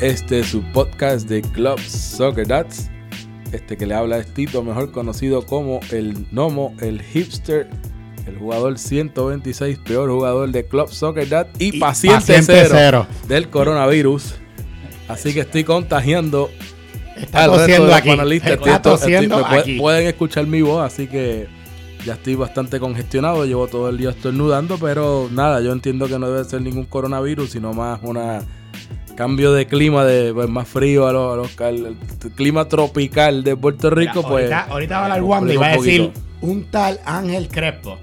Este su podcast de Club Soccer Dats. Este que le habla es Tito, mejor conocido como el Nomo, el hipster, el jugador 126, peor jugador de Club Soccer Dats y, paciente, paciente cero, cero. del coronavirus. Así que estoy contagiando Está al resto de tosiendo los aquí. panelistas. Está Estoy- estoy- tosiendo me puede- aquí. pueden escuchar mi voz, así que ya estoy bastante congestionado. Llevo todo el día estornudando, pero nada, yo entiendo que no debe ser ningún coronavirus, sino más una cambio de clima, de pues, más frío a los, a los el clima tropical de Puerto Mira, Rico, pues ahorita, ahorita va a hablar Wanda y va a decir poquito. un tal Ángel Crespo.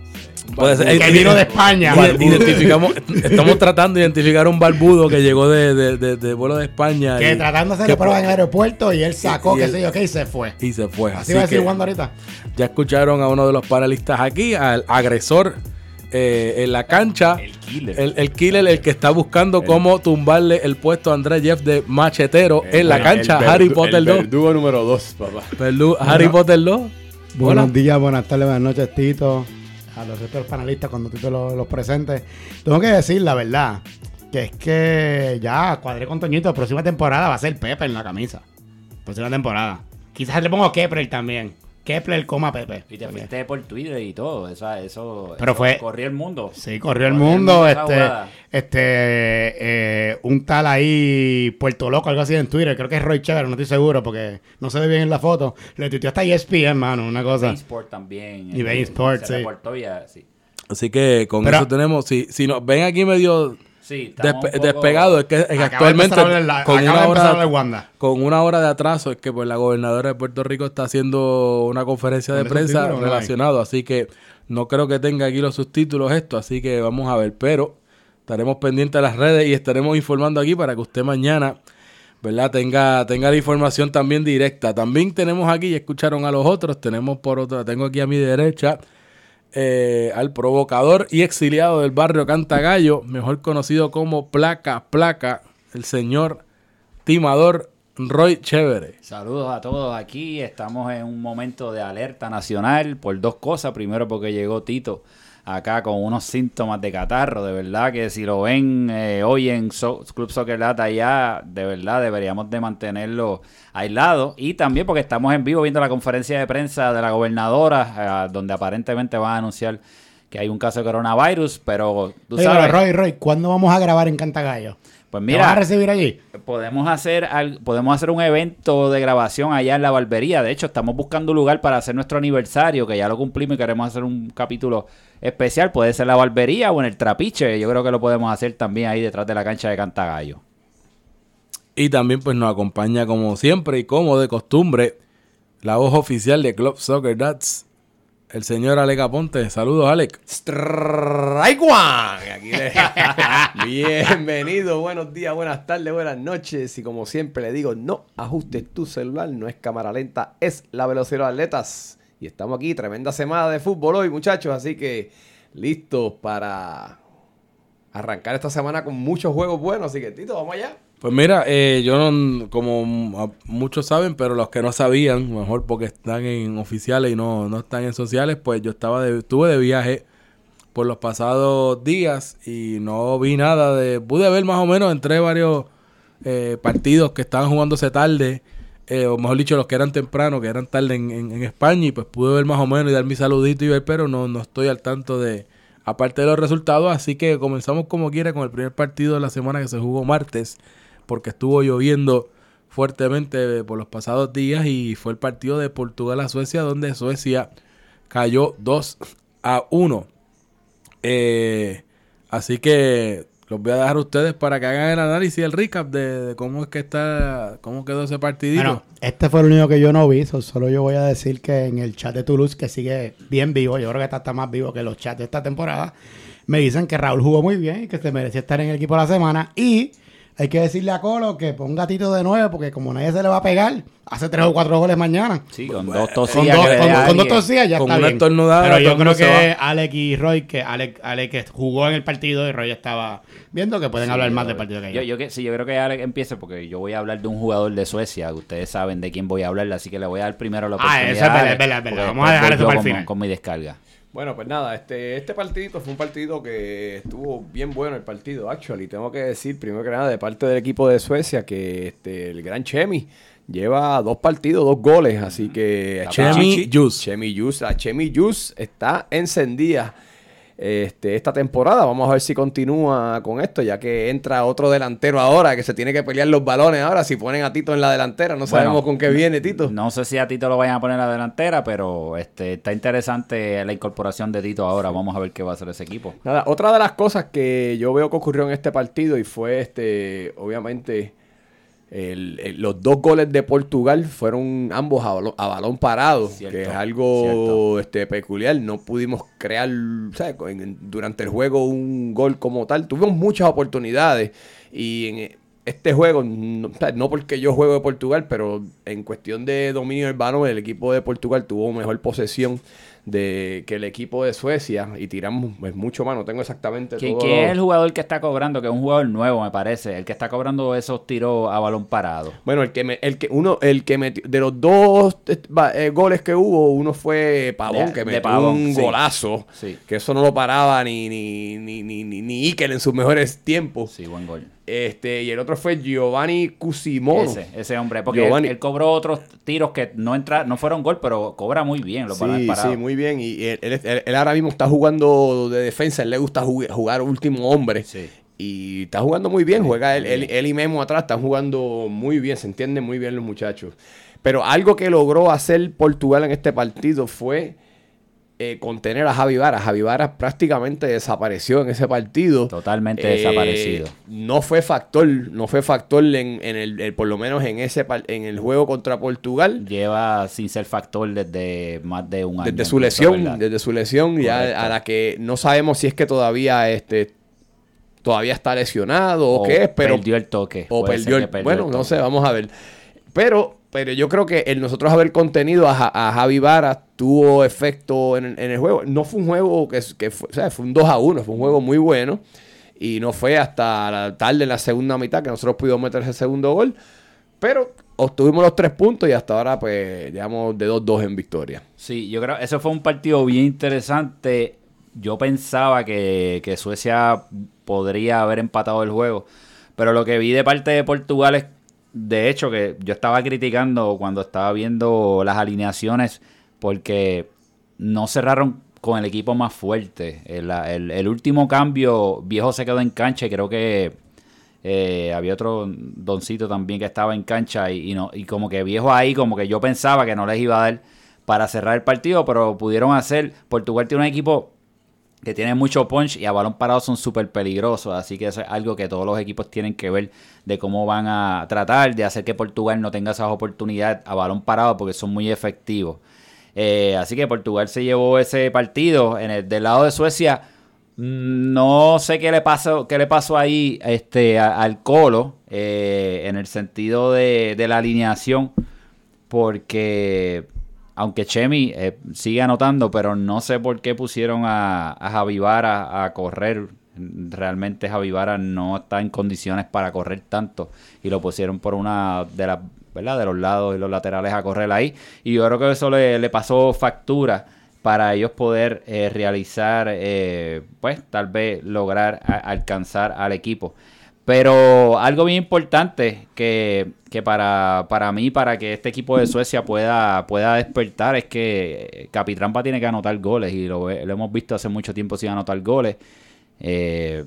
puede ser- que eh, vino eh, de España. ide- Identificamos, estamos tratando de identificar un barbudo que llegó de, de, de- de vuelo de España Que y, tratando de prueba en el aeropuerto y él sacó, qué sé yo, qué, y se fue. y se fue. Así Así va a decir Wanda ahorita. Ya escucharon a uno de los panelistas aquí, al agresor eh, en la cancha. El killer. El, el killer, el que está buscando cómo tumbarle el puesto a Andrés Jeff de machetero en la cancha. El Harry Potter el 2. verdugo número 2, papá. Harry Potter 2. Buenos Hola. días, buenas tardes, buenas noches, Tito. A los los panelistas, cuando Tito los, los presente. Tengo que decir la verdad, que es que ya cuadré con Toñito. Próxima temporada va a ser Pepe en la camisa. Próxima temporada. Quizás le pongo Kepler también. Kepler, coma Pepe. Y te fuiste por Twitter y todo. Esa, eso, Pero eso fue- Corrió el mundo. Sí, corrió el Corrió el mundo. Este, este, eh, un tal ahí, Puerto Loco, algo así en Twitter. Creo que es Roy Chévere, no estoy seguro porque no se ve bien en la foto. Le tuiteó hasta ESPN, mano, una cosa. Sport también. Y eh, Bein Sport, se sí. reportó ya, sí. Así que con Pero- eso tenemos. Si, si nos ven aquí medio Sí, estamos despe- un poco- despegado, es que, es que Acaba de actualmente la- con una, hora, hablar Wanda. con una hora de atraso es que pues la gobernadora de Puerto Rico está haciendo una conferencia de ¿Con prensa relacionado, así que no creo que tenga aquí los subtítulos esto, así que vamos a ver, pero estaremos pendientes de las redes y estaremos informando aquí para que usted mañana, ¿verdad? Tenga, tenga la información también directa. También tenemos aquí, ya escucharon a los otros, tenemos por otra, tengo aquí a mi derecha eh, al provocador y exiliado del barrio Cantagallo, mejor conocido como Placa Placa, el señor timador Roy Chévere. Saludos a todos aquí. Estamos en un momento de alerta nacional por dos cosas. Primero porque llegó Tito acá con unos síntomas de catarro. De verdad que si lo ven eh, hoy en So- Club Soccer Lata ya, de verdad deberíamos de mantenerlo aislado. Y también porque estamos en vivo viendo la conferencia de prensa de la gobernadora, eh, donde aparentemente van a anunciar que hay un caso de coronavirus. Pero tú Oye, sabes, pero Roy, Roy, ¿cuándo vamos a grabar en Cantagallo? pues ¿Me vas a mira, recibir allí? Podemos hacer, al- podemos hacer un evento de grabación allá en la barbería. De hecho, estamos buscando un lugar para hacer nuestro aniversario, que ya lo cumplimos y queremos hacer un capítulo especial. Puede ser la barbería o en el trapiche. Yo creo que lo podemos hacer también ahí detrás de la cancha de Cantagallo. Y también pues nos acompaña como siempre y como de costumbre la voz oficial de Club Soccer Dats, el señor Alec Aponte. Saludos Alec. Strike One. Aquí le- Bienvenido, buenos días, buenas tardes, buenas noches. Y como siempre le digo, no ajustes tu celular, no es cámara lenta, es la velocidad de atletas. Y estamos aquí, tremenda semana de fútbol hoy, muchachos. Así que listos para arrancar esta semana con muchos juegos buenos. Así que, Tito, vamos allá. Pues mira, eh, yo no, como muchos saben, pero los que no sabían, mejor porque están en oficiales y no, no están en sociales, pues yo estaba de, estuve de viaje por los pasados días y no vi nada de, pude ver más o menos entre varios eh, partidos que estaban jugándose tarde, eh, o mejor dicho, los que eran temprano, que eran tarde en, en- España, y pues pude ver más o menos y dar mi saludito y ver, pero no, no estoy al tanto de, aparte de los resultados, así que comenzamos como quiera con el primer partido de la semana que se jugó martes, porque estuvo lloviendo fuertemente por los pasados días y fue el partido de Portugal a Suecia, donde Suecia cayó 2 a 1. Eh, así que los voy a dejar a ustedes para que hagan el análisis el recap de, cómo es que está, cómo quedó ese partidito. Bueno, este fue el único que yo no vi, so- solo yo voy a decir que en el chat de Toulouse, que sigue bien vivo, yo creo que está, está más vivo que los chats de esta temporada, me dicen que Raúl jugó muy bien y que se merecía estar en el equipo de la semana. Y hay que decirle a Colo que ponga Tito de nueve, porque como nadie se le va a pegar, hace tres o cuatro goles mañana. Sí, con dos Con tosillas. dos, con- a con dos tosillas ya Con está una bien. Pero yo creo que va. Alec y Roy, que Alec, Alec que jugó en el partido y Roy estaba viendo que pueden Sí, hablar yo- más del partido que yo. yo. Yo, que, sí, yo creo que Alex empiece porque yo voy a hablar de un jugador de Suecia. que Ustedes saben de quién voy a hablar, así que le voy a dar primero la Ah, oportunidad. eso es verdad, a Alex, es verdad, es verdad. porque Vamos a dejar eso para el con- final. Con mi descarga. Bueno, pues nada, este, este partidito fue un partido que estuvo bien bueno el partido, actually. Tengo que decir, primero que nada, de parte del equipo de Suecia, que este, el gran Chemi lleva dos partidos, dos goles, así que Chemi Jus. Chemi Jus, la Chemi Jus está encendida este, esta temporada. Vamos a ver si continúa con esto, ya que entra otro delantero ahora que se tiene que pelear los balones ahora. Si ponen a Tito en la delantera, no sabemos con qué viene Tito. No sé si a Tito lo vayan a poner en la delantera, pero este, está interesante la incorporación de Tito ahora. Vamos a ver qué va a hacer ese equipo. Nada, otra de las cosas que yo veo que ocurrió en este partido y fue este, obviamente el- el- los dos goles de Portugal fueron ambos a balón, a balón parado, Cierto, que es algo este, peculiar. No pudimos crear ¿sabes? En- durante el juego un gol como tal. Tuvimos muchas oportunidades y en este juego, no, no porque yo juego de Portugal, pero en cuestión de dominio del balón, el equipo de Portugal tuvo mejor posesión de que el equipo de Suecia y tiramos pues, mucho más. No tengo exactamente ¿Quién, todo quién es el jugador que está cobrando? Que es un jugador nuevo, me parece. El que está cobrando esos tiros a balón parado. Bueno, el que me, el que uno, el que metió, de los dos eh, goles que hubo, uno fue Pavón, De- que metió Pavón, un sí. golazo, Sí. que eso no lo paraba ni ni ni ni ni, ni Iker en sus mejores tiempos. Sí, buen gol. Este, y el otro fue Giovanni Cusimono. Ese, ese hombre. Porque él, él cobró otros tiros que no entra, no fueron gol, pero cobra muy bien los Sí, sí, muy bien. Y él, él- ahora mismo está jugando de defensa. Él le gusta ju- jugar último hombre. Sí. Y está jugando muy bien. Juega él, él- él y Memo atrás. Están jugando muy bien. Se entienden muy bien los muchachos. Pero algo que logró hacer Portugal en este partido fue eh, contener a Javi Vara. Javi Vara prácticamente desapareció en ese partido. Totalmente Eh, desaparecido. No fue factor, no fue factor en, en el, el- por lo menos en ese en el juego contra Portugal. Lleva sin ser factor desde más de un año. Desde su lesión, desde su lesión, Correcto. ya a la que no sabemos si es que todavía este todavía está lesionado o, qué es, pero perdió el toque. o perdió el, bueno, el no sé, vamos a ver. Pero pero yo creo que el nosotros haber contenido a, Ja- a Javi Vara tuvo efecto en, el- juego. No fue un juego que, fue, o sea, fue un 2 a 1, fue un juego muy bueno. Y no fue hasta la tarde en la segunda mitad que nosotros pudimos meter ese segundo gol. Pero obtuvimos los tres puntos y hasta ahora, pues, digamos, de 2-2 en victoria. Sí, yo creo eso fue un partido bien interesante. Yo pensaba que Suecia podría haber empatado el juego, pero lo que vi de parte de Portugal es, de hecho, que yo estaba criticando cuando estaba viendo las alineaciones porque no cerraron con el equipo más fuerte. El, el- último cambio, Viejo se quedó en cancha y creo que eh, había otro doncito también que estaba en cancha y, y no, y como que viejo ahí, como que yo pensaba que no les iba a dar para cerrar el partido, pero pudieron hacer. Portugal tiene un equipo que tiene mucho punch y a balón parado son súper peligrosos, así que eso es algo que todos los equipos tienen que ver de cómo van a tratar de hacer que Portugal no tenga esas oportunidades a balón parado porque son muy efectivos. Eh, así que Portugal se llevó ese partido. En el, del lado de Suecia, mm, no sé qué le pasó, qué le pasó ahí este, a- al Colo eh, en el sentido de, de la alineación, porque aunque Chemi eh, sigue anotando, pero no sé por qué pusieron a, a Javi Vara a correr. Realmente Javi Vara no está en condiciones para correr tanto y lo pusieron por una de las ¿verdad? de los lados y los laterales a correr ahí. Y yo creo que eso le, pasó factura para ellos poder eh, realizar, eh, pues tal vez lograr alcanzar al equipo. Pero algo bien importante que, que para, para mí, para que este equipo de Suecia pueda, pueda despertar, es que Capitrampa tiene que anotar goles y lo, ve- lo hemos visto hace mucho tiempo sin anotar goles. Eh,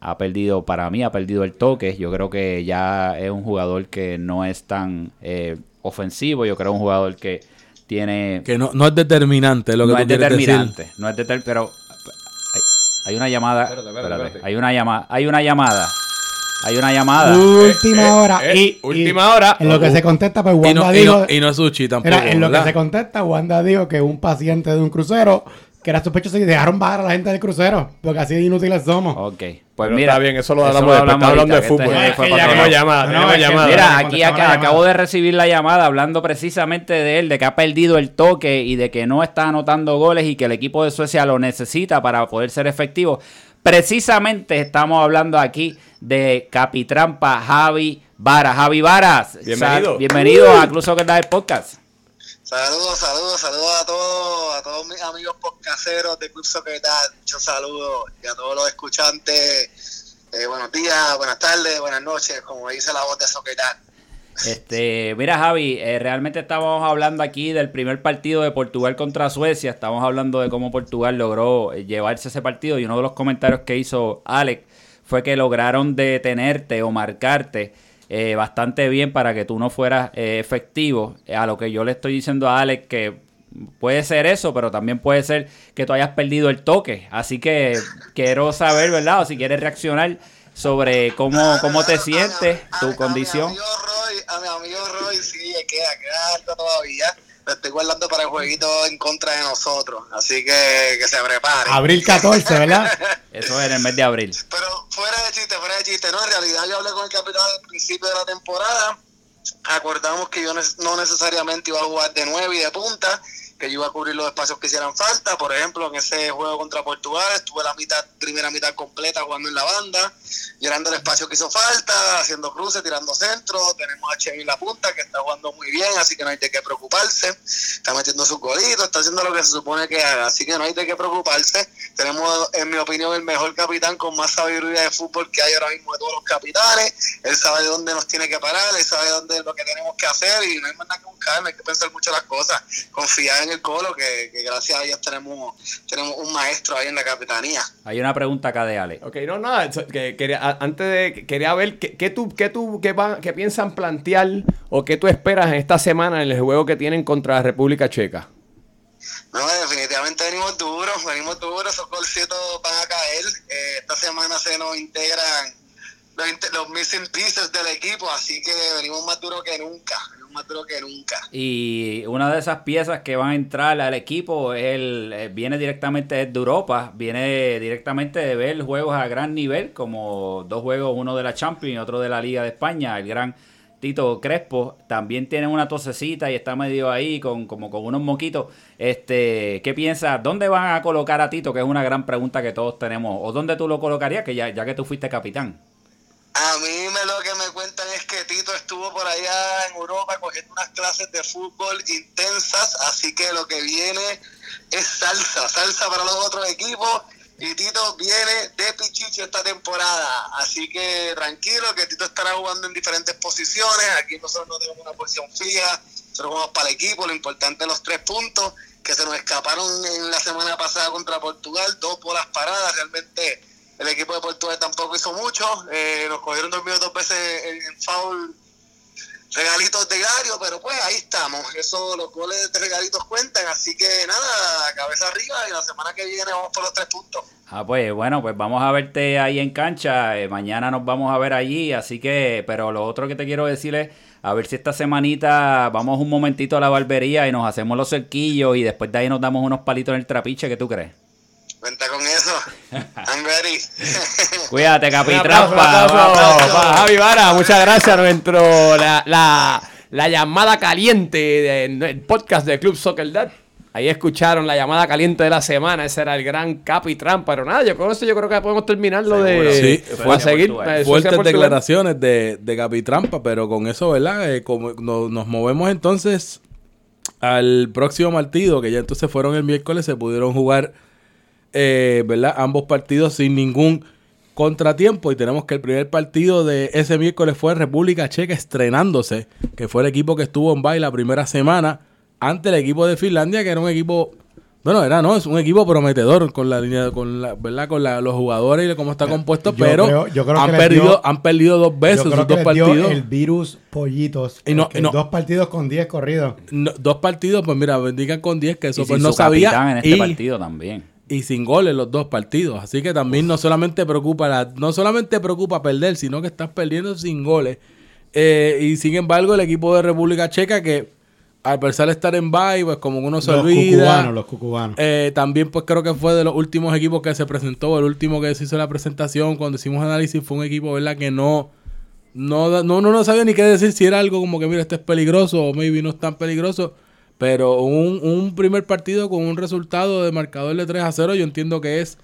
ha perdido, para mí, ha perdido el toque. Yo creo que ya es un jugador que no es tan eh, ofensivo. Yo creo un jugador que tiene Que no, no es determinante lo que no tú es quieres decir. determinante, no es deter pero hay, hay una llamada, Espérate, espérate, espérate, espérate. hay una llamada, hay una llamada, hay una llamada. Última Eh, eh, hora. eh, y, última y hora. En lo que Uh. se contesta, pues Y Wanda no, y, dijo. no, y no sushi tampoco. Mira, en lo que se contesta, Wanda dijo que un paciente de un crucero que era sospechoso y dejaron bajar a la gente del crucero. Porque así de inútiles somos. Ok, pues Pero mira, está bien, eso lo hablamos después, estamos hablando de ahorita, fútbol. este Es ya llamada, No, tenemos llamada. Mira, aquí acá- llamada. acabo de recibir la llamada hablando precisamente de él, de que ha perdido el toque y de que no está anotando goles y que el equipo de Suecia lo necesita para poder ser efectivo. Precisamente estamos hablando aquí de Capitrampa Javi Vara. Javi Varas, Bienvenido. bienvenido a Incluso que el podcast. Saludos, saludos, saludos a todos, a todos mis amigos podcasteros de Club Soquetal. Muchos saludos y a todos los escuchantes. Eh, buenos días, buenas tardes, buenas noches, como dice la voz de Soquetal. Este, mira Javi, eh, realmente estábamos hablando aquí del primer partido de Portugal contra Suecia, estamos hablando de cómo Portugal logró eh, llevarse ese partido y uno de los comentarios que hizo Alex fue que lograron detenerte o marcarte eh, bastante bien para que tú no fueras efectivo. A lo que yo le estoy diciendo a Alex que puede ser eso, pero también puede ser que tú hayas perdido el toque. Así que quiero saber, ¿verdad? O si quieres reaccionar sobre cómo, cómo te sientes, tu condición. A mi amigo Roy, a mi amigo Roy sí, queda, queda alto todavía. Lo estoy guardando para el jueguito en contra de nosotros. Así que que se prepare. Abril 14, ¿verdad? Eso es en el mes de abril. Pero fuera de chiste, fuera de chiste. No, en realidad yo hablé con el capitán al principio de la temporada. Acordamos que yo no necesariamente iba a jugar de nueve y de punta que yo iba a cubrir los espacios que hicieran falta. Por ejemplo, en ese juego contra Portugal estuve la mitad, primera mitad completa jugando en la banda, llenando el espacio que hizo falta, haciendo cruces, tirando centro. Tenemos a Chevy en la punta que está jugando muy bien, así que no hay de qué preocuparse. Está metiendo sus golitos, está haciendo lo que se supone que haga, así que no hay de qué preocuparse. Tenemos, en mi opinión, el mejor capitán con más sabiduría de fútbol que hay ahora mismo de todos los capitanes. Él sabe de dónde nos tiene que parar, él sabe dónde lo que tenemos que hacer y no hay más nada que buscar, no hay que pensar mucho las cosas. Confiar en el colo, que, gracias a Dios tenemos, tenemos un maestro ahí en la capitanía. Hay una pregunta acá de Ale. Ok, no, nada, que quería, antes de, quería ver qué, tú, qué tú, qué, qué piensan plantear o qué tú esperas en esta semana en el juego que tienen contra la República Checa. No, definitivamente venimos duros, venimos duros, esos golcitos van a caer. Eh, esta semana se nos integran los, los missing pieces del equipo, así que venimos más duros que nunca más duro que nunca. Y una de esas piezas que van a entrar al equipo el, eh, viene directamente de Europa, viene directamente de ver juegos a gran nivel, como dos juegos, uno de la Champions y otro de la Liga de España, el gran Tito Crespo, también tiene una tosecita y está medio ahí con como con unos moquitos. Este, ¿qué piensas? ¿Dónde van a colocar a Tito? Que es una gran pregunta que todos tenemos. ¿O dónde tú lo colocarías? Que ya, ya que tú fuiste capitán. A mí me lo que me cuentan es que Tito estuvo por allá en Europa cogiendo unas clases de fútbol intensas, así que lo que viene es salsa, salsa para los otros equipos. Y Tito viene de Pichichi esta temporada, así que tranquilo que Tito estará jugando en diferentes posiciones. Aquí nosotros no tenemos una posición fija, nosotros vamos para el equipo. Lo importante es los tres puntos que se nos escaparon en la semana pasada contra Portugal, dos bolas paradas, realmente el equipo de Portugal tampoco hizo mucho. Eh, nos cogieron dormidos dos veces en, foul regalitos de Gario, pero pues ahí estamos. Eso, los goles de regalitos cuentan. Así que nada, cabeza arriba y la semana que viene vamos por los tres puntos. Ah, pues bueno, pues vamos a verte ahí en cancha. Eh, mañana nos vamos a ver allí. Así que, pero lo otro que te quiero decir es. A ver si esta semanita vamos un momentito a la barbería y nos hacemos los cerquillos y después de ahí nos damos unos palitos en el trapiche, ¿qué tú crees? Cuenta con eso. I'm ready. Cuídate, Capitrampa. Javi Vara, muchas gracias. Nuestro, la, la, la llamada caliente del podcast de Club Soccer Dad. Ahí escucharon la llamada caliente de la semana. Ese era el gran Capitrampa. Pero nada, yo con eso yo creo que podemos terminarlo de. Sí, fue, seguir. Fuertes declaraciones de, de Capitrampa, pero con eso, ¿verdad? Eh, como nos movemos entonces al próximo partido, que ya entonces fueron el miércoles, se pudieron jugar eh, ¿verdad? Ambos partidos sin ningún contratiempo y tenemos que el primer partido de ese miércoles fue República Checa estrenándose, que fue el equipo que estuvo en baile la primera semana ante el equipo de Finlandia, que era un equipo bueno, era no, es un equipo prometedor con la línea con la, ¿verdad? Con los jugadores y cómo está compuesto, pero han perdido han perdido dos veces sus dos partidos. el virus pollitos, y no, dos partidos con 10 corridos. dos partidos, pues mira, bendigan con 10 que eso pues no sabía en este partido también y sin goles los dos partidos. Así que también no solamente preocupa la, no solamente preocupa perder, sino que estás perdiendo sin goles. Eh, y sin embargo, el equipo de República Checa que al pesar de estar en bye, pues como uno se olvida. los cucubanos. Eh, también pues creo que fue de los últimos equipos que se presentó, el último que se hizo la presentación cuando hicimos análisis fue un equipo, ¿verdad? Que no no no no, no sabía ni qué decir si era algo como que mira, este es peligroso o maybe no es tan peligroso pero un, un primer partido con un resultado de marcador de 3 a 0 yo entiendo que es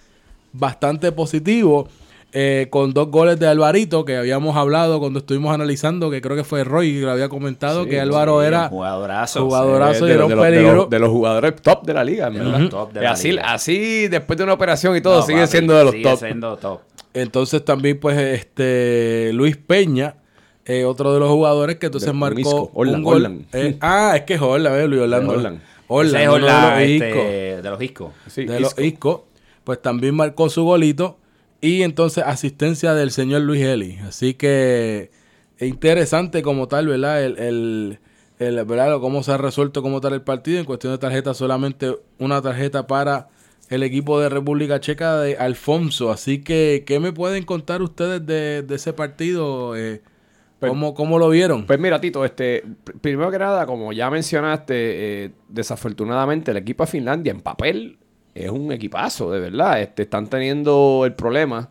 bastante positivo. eh, con dos goles de Alvarito, que habíamos hablado cuando estuvimos analizando, que creo que fue Roy que lo había comentado, Sí, que Álvaro Sí, era un jugadorazo. jugadorazo y de, era los- un de los- de peligro. los, de los jugadores top de la liga, top de la así, liga. así, después de una operación y todo, No, sigue papi, siendo de los sigue top. siendo top. Entonces también pues este Luis Peña, eh, otro de los jugadores que entonces De- un marcó isco. Orlan, un gol. Orlan. Eh, ah, es que es Orlan, eh, Luis Orlando. Orlan. Orlan, de los este, iscos. de los iscos. Sí, de los Isco. Isco, pues también marcó su golito y entonces asistencia del señor Luis Eli. Así que es interesante como tal, ¿verdad? El, el, el- ¿verdad? Cómo se ha resuelto como tal el partido. En cuestión de tarjeta, solamente una tarjeta para el equipo de República Checa de Alfonso. Así que, ¿qué me pueden contar ustedes de, de ese partido? Eh, ¿cómo, ¿Cómo lo vieron? Pues mira, Tito, este, pr- primero que nada, como ya mencionaste, eh, desafortunadamente el equipo de Finlandia en papel es un equipazo, de verdad. Este, están teniendo el problema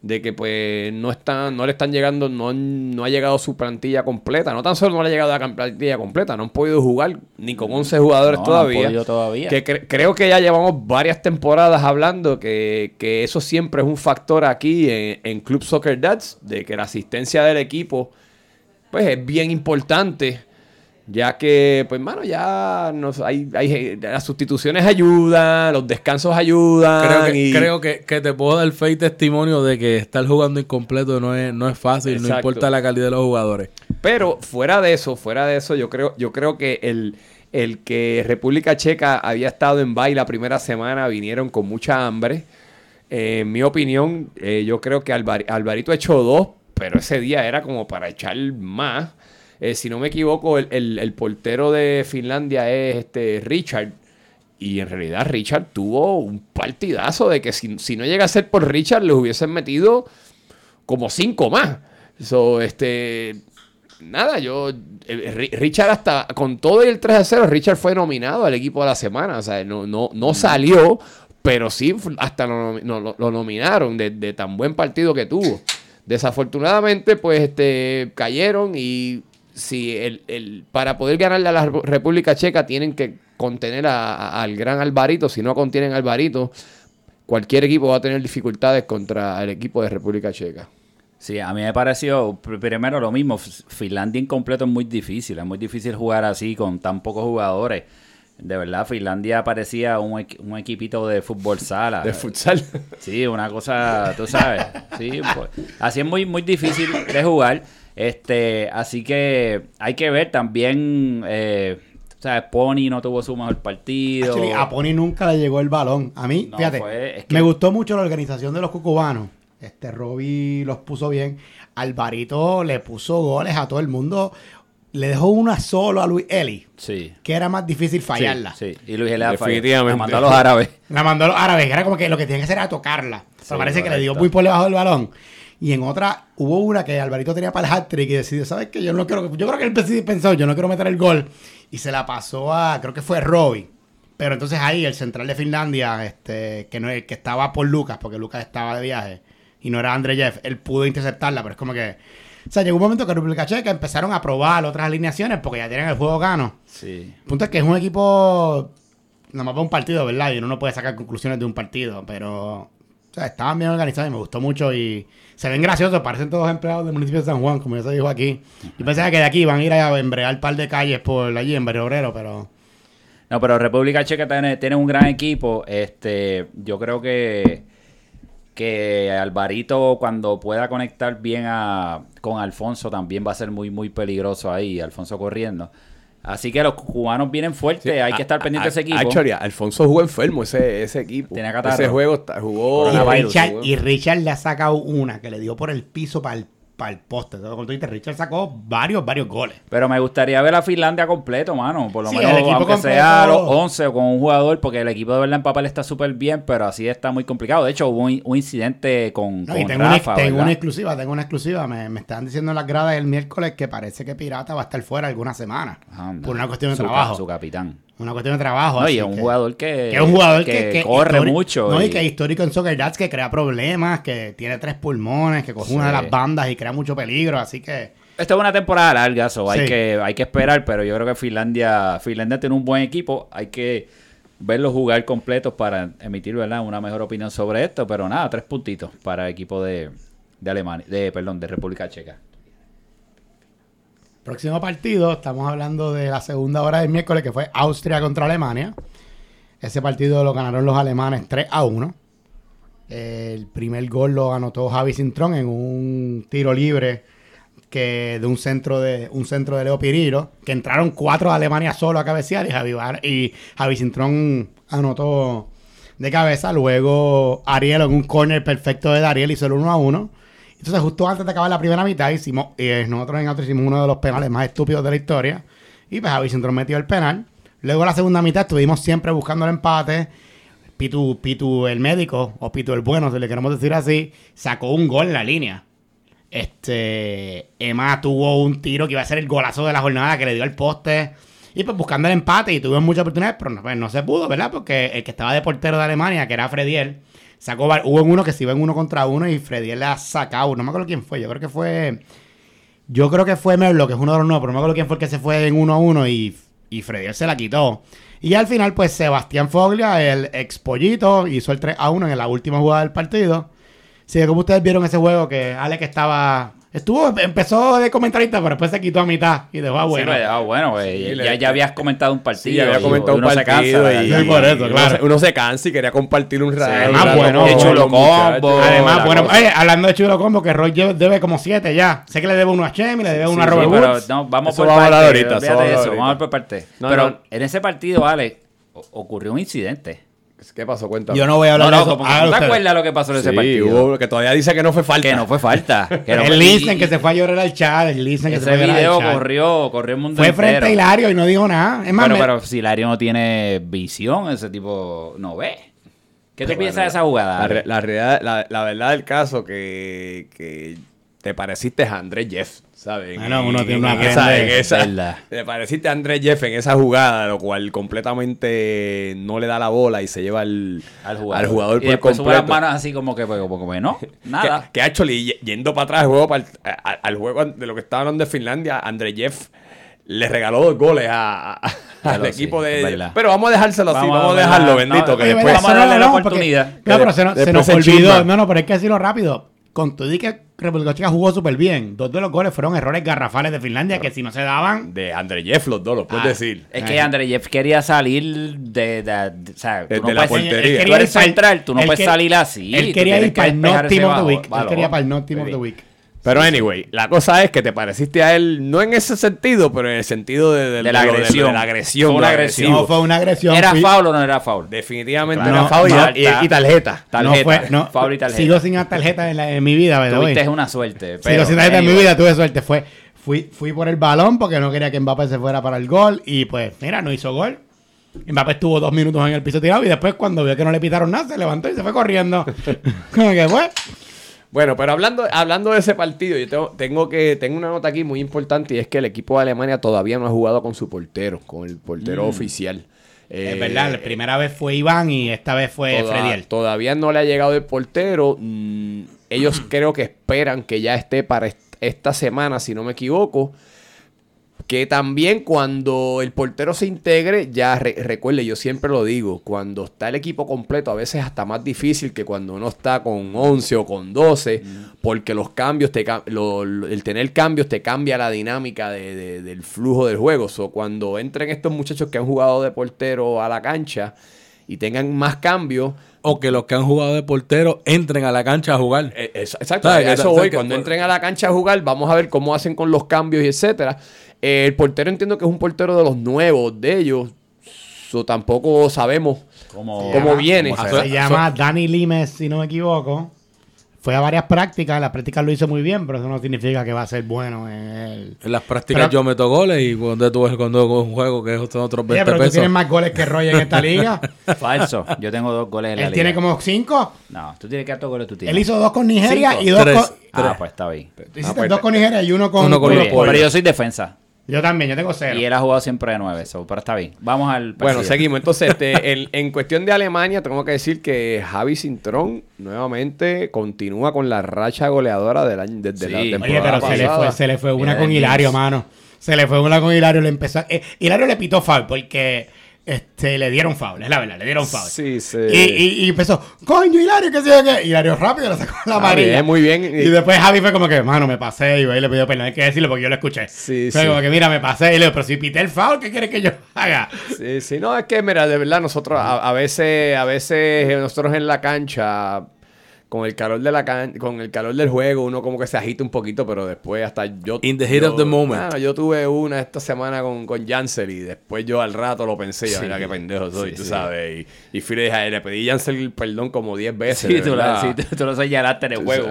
de que pues no están, no le están llegando, no, no ha llegado su plantilla completa. No tan solo no le ha llegado la plantilla completa, no han podido jugar ni con 11 jugadores No, no todavía. podido todavía. Que cre- creo que ya llevamos varias temporadas hablando que, que eso siempre es un factor aquí en, en Club Soccer Dads, de que la asistencia del equipo pues es bien importante. Ya que, pues, mano, ya nos, hay, hay, las sustituciones ayudan, los descansos ayudan. Creo que, y- creo que, que te puedo dar fe y testimonio de que estar jugando incompleto no es, no es fácil, no importa la calidad de los jugadores. Pero fuera de eso, fuera de eso, yo creo, yo creo que el, el que República Checa había estado en baile la primera semana, vinieron con mucha hambre. Eh, en mi opinión, eh, yo creo que Alvar- Alvarito echó dos, pero ese día era como para echar más. Eh, si no me equivoco, el, el- el portero de Finlandia es este Richard. Y en realidad Richard tuvo un partidazo de que si, si no llega a ser por Richard, les hubiesen metido como cinco más. So, este. Nada, yo. eh, Ri- Richard, hasta con todo y el 3 a 0, Richard fue nominado al equipo de la semana. O sea, no, no, no salió, pero sí hasta lo, lo- lo nominaron de, de tan buen partido que tuvo. Desafortunadamente, pues este cayeron y si el, el- para poder ganarle a la República Checa tienen que contener al gran Alvarito. Si no contienen a Alvarito, cualquier equipo va a tener dificultades contra el equipo de República Checa. Sí, a mí me pareció pr- primero lo mismo. Finlandia incompleto es muy difícil. Es muy difícil jugar así con tan pocos jugadores. De verdad, Finlandia parecía un, un equipito de fútbol sala. De futsal. Sí, una cosa, tú sabes. Sí, pues, así es muy, muy difícil de jugar. Este, así que hay que ver también. Eh, o sea, Pony no tuvo su mejor partido. Actually, a Pony nunca le llegó el balón. A mí, No, fíjate, fue- es que- me gustó mucho la organización de los cucubanos. Este Robbie los puso bien. Alvarito le puso goles a todo el mundo. Le dejó una solo a Luis Eli, Sí. que era más difícil fallarla. Sí, sí. Y Luis falló. Definitivamente. La mandó a los árabes. La mandó a los árabes, que era como que lo que tenía que hacer era tocarla. O sea, Sí, parece que le dio muy por debajo del balón. Y en otra, hubo una que Alvarito tenía para el hat-trick y decidió, ¿sabes qué? Yo no quiero, yo creo que él pensó- pensó, yo no quiero meter el gol. Y se la pasó a, creo que fue Robbie. Pero entonces ahí el central de Finlandia, este, que no que estaba por Lucas, porque Lucas estaba de viaje, y no era André Jeff, él pudo interceptarla, pero es como que. O sea, llegó un momento que República Checa empezaron a probar otras alineaciones porque ya tienen el juego gano. Sí. El punto es que es un equipo. Nada más para un partido, ¿verdad? Y uno no puede sacar conclusiones de un partido, pero. O sea, estaban bien organizados y me gustó mucho. Y se ven graciosos, parecen todos empleados del municipio de San Juan, como ya se dijo aquí. Yo pensaba que de aquí iban a ir a embrear un par de calles por allí en Barrio Obrero, pero. No, pero República Checa tiene, tiene un gran equipo. Este, yo creo que que Alvarito cuando pueda conectar bien a, con Alfonso también va a ser muy muy peligroso ahí, Alfonso corriendo. Así que los cubanos vienen fuertes, hay que estar pendiente de ese equipo. Actually, Alfonso jugó enfermo ese, ese equipo. Tenía catarro. Ese juego está- jugó. Y Richard, jugó- y Richard le ha sacado una que le dio por el piso para el, para el poste. Todo como tú dices, Richard sacó varios, varios goles. Pero me gustaría ver a Finlandia completo, mano. Por lo Sí, menos, el aunque completo. sea a los 11 o con un jugador, porque el equipo de verdad en papel está súper bien, pero así está muy complicado. De hecho, hubo un, un incidente con, No, con y tengo, Rafa, una, tengo una exclusiva, tengo una exclusiva. Me, me están diciendo en las gradas el miércoles que parece que Pirata va a estar fuera alguna semana. Anda. por una cuestión de Su trabajo. Su capitán. Una cuestión de trabajo. No, y es un que- jugador que, que es un jugador que, que corre mucho. No, y y- que es histórico en Soccer Dads, que crea problemas, que tiene tres pulmones, que coge una de Sí. las bandas y crea mucho peligro. Así que Esta es una temporada larga, so hay, Sí. que, hay que esperar, pero yo creo que Finlandia, Finlandia tiene un buen equipo. Hay que verlos jugar completos para emitir ¿verdad? una mejor opinión sobre esto. Pero nada, tres puntitos para el equipo de, de Alemania, de, perdón, de República Checa. Próximo partido, estamos hablando de la segunda hora del miércoles, que fue Austria contra Alemania. Ese partido lo ganaron los alemanes 3 a 1. El primer gol lo anotó Javi Cintrón en un tiro libre que de un centro de un centro de Leo Piriro, que entraron cuatro de Alemania solo a cabecear y Javi, y Javi Cintrón anotó de cabeza. Luego Ariel en un corner perfecto de Dariel hizo el 1 a 1. Entonces, justo antes de acabar la primera mitad, hicimos, eh, nosotros en Austria hicimos uno de los penales más estúpidos de la historia. Y pues Javi Cintrón metió el penal. Luego la segunda mitad estuvimos siempre buscando el empate. Pitu, Pitu el médico, o Pitu el bueno, si le queremos decir así, sacó un gol en la línea. Este, Emma tuvo un tiro que iba a ser el golazo de la jornada que le dio al poste. Y pues buscando el empate y tuvimos muchas oportunidades, pero no, pues, no se pudo, ¿verdad? Porque el que estaba de portero de Alemania, que era Frediel, sacó, hubo en uno que se iba en uno contra uno y Frediel le ha sacado, no me acuerdo quién fue, yo creo que fue, yo creo que fue Merlo, que es uno de los nuevos, pero no me acuerdo quién fue el que se fue en uno a uno y, y Frediel se la quitó. Y al final, pues Sebastián Foglia, el ex pollito, hizo el 3 a 1 en la última jugada del partido. Sí, como ustedes vieron ese juego que Ale que estaba. Estuvo, empezó de comentarista, pero después se quitó a mitad y dejó a bueno. Sí, ah, bueno, pues, Sí, ya, le- ya habías comentado un partido. Sí, ya había y comentado un uno se partido cansa, y, uno claro. se- uno se cansa y quería compartir un rato. además, un rato bueno, los chulo combo. Además, la bueno, cosa. oye, hablando de chulo combo, que Roy debe como siete ya. Sé que le debe uno a Chemi, le debe uno a Sí, Robert pero Woods. no, vamos Eso por vamos a hablar partes, ahorita, eso vamos a de hablar eso, vamos a ver ahorita. por parte. No, pero no. en ese partido, Ale, ocurrió un incidente. ¿Qué pasó? Cuéntame. Yo no voy a No, hablar no, de eso. ¿tú te acuerdas lo que pasó en ese partido? hubo- que todavía dice que no fue falta. Que no fue falta. Que no fue- El Listen que se fue a llorar al chat. El Listen que se fue Ese a llorar al video chat. corrió, corrió el mundo Fue frente a Hilario y no dijo nada. Es más, Pero, me- pero si Hilario no tiene visión, ese tipo no ve. ¿Qué tú Bueno, piensas de esa jugada? La, la realidad- la- la verdad del caso que, que te pareciste a Andrés Jeff, ¿sabes? En- Bueno, uno tiene una esa, en esa- verdad. Te pareciste a Andrés Jeff en esa jugada, lo cual completamente no le da la bola y se lleva al, al jugador. al jugador y por después sube las completo. manos así como que, pues, como que no, nada. Que, actually, y- yendo para atrás al juego, para el- a- al juego de lo que estaba hablando de Finlandia, André Jeff le regaló dos goles a- a- al sí, equipo de. Pero vamos a dejárselo así, Vamos a- vamos a dejarlo, no, bendito. que oye, después, vamos a darle la porque- oportunidad. No, pero se, nos- se nos se olvidó. chimba. No, no, pero hay que decirlo rápido. Con todo y que República Checa jugó súper bien. Dos de los goles fueron errores garrafales de Finlandia que si no se daban. de André Jeff, los dos, lo puedes Ah, decir. Es que André Jeff quería salir de, de- de- o sea, no la puedes, portería. Él Tú quería eres central, tú no puedes salir así, Él quería ir para el Not Team of the bajo- Week. Él quería para el Not Team of the. Week. Pero anyway, la cosa es que te pareciste a él, no en ese sentido, pero en el sentido de, de- De la agresión. de la agresión. Fue una agresión. agresivo. No, fue una agresión. ¿Era Fui- foul o no era foul? Definitivamente Claro. era foul y- Falta. y, y tarjeta. Tarjeta. No fue, no, Foul y tarjeta. Sigo sin tarjeta en, la- en mi vida, ¿verdad? Tuviste una suerte. Sigo pero sin tarjeta en mi vida, tuve suerte. Fue, fui, fui por el balón porque no quería que Mbappé se fuera para el gol. Y pues, mira, no hizo gol. Mbappé estuvo dos minutos en el piso tirado y después cuando vio que no le pitaron nada, se levantó y se fue corriendo. Como que fue. Bueno, pero hablando, hablando de ese partido, yo tengo, tengo que tengo una nota aquí muy importante y es que el equipo de Alemania todavía no ha jugado con su portero, con el portero oficial. Eh, es verdad, la primera vez fue Iván y esta vez fue toda- Frediel. Todavía no le ha llegado el portero. Mm, ellos creo que esperan que ya esté para est- esta semana, si no me equivoco. Que también cuando el portero se integre, ya re- recuerde, yo siempre lo digo, cuando está el equipo completo, a veces hasta más difícil que cuando uno está con 11 o con 12, porque los cambios, te, lo- el tener cambios te cambia la dinámica de- de- del flujo del juego. So, cuando entren estos muchachos que han jugado de portero a la cancha y tengan más cambios, O que los que han jugado de portero entren a la cancha a jugar. eh, exacto, eso voy. Cuando entren a la cancha a jugar, vamos a ver cómo hacen con los cambios y etcétera. Eh, el portero entiendo que es un portero de los nuevos de ellos. So, tampoco sabemos Como- cómo viene. como Se llama Dani Limes, si no me equivoco. Fue a varias prácticas, en las prácticas lo hizo muy bien, pero eso no significa que va a ser bueno en el... En las prácticas Pero- yo meto goles y cuando tú ves cuando hago un juego que son otros 20 Oye, pero tú tienes más goles que Roy en esta liga. Falso. Yo tengo dos goles en la Él tiene liga. como cinco. No, tú tienes que dar goles tú tienes. Él hizo dos con Nigeria Cinco. y dos Tres. con... Ah, pues está bien. Tú hiciste pues, dos con Nigeria y uno con... uno con. Pero yo soy defensa. Yo también, yo tengo cero. Y él ha jugado siempre de nueve, so, pero está bien. Vamos al Bueno, partido. seguimos. Entonces, este, el- en cuestión de Alemania, tengo que decir que Javi Cintrón nuevamente continúa con la racha goleadora del año, desde Sí. la temporada Oye, pero se le, pasada. fue, se le fue una Bien, con. Hilario, mano. Se le fue una con Hilario. Le empezó, eh, Hilario le pitó foul porque este, le dieron foul, es la verdad, le dieron foul. Sí, sí. Y, y, y empezó, coño, Hilario, ¿qué yo qué? Hilario rápido le sacó la Ah, amarilla. bien, muy bien. Y después Javi fue como que, mano, me pasé. Y ahí le pidió perdón. Hay que decirlo porque yo lo escuché. Sí, fue sí. como que, mira, me pasé. Y le digo, pero si pité el foul, ¿qué quieres que yo haga? Sí, sí, no, es que mira, de verdad nosotros a, a veces, a veces eh, nosotros en la cancha, con el calor de la can con el calor del juego, uno como que se agita un poquito, pero después hasta yo... In the heat yo- of the moment. mano, yo tuve una esta semana con, con Jansel y después yo al rato lo pensé, yo, mira qué pendejo soy, sí, tú sí. sabes, y, y fui le dije, le pedí a Jansel perdón como 10 veces. Sí, tú, la, sí, tú, tú lo señalaste en el juego.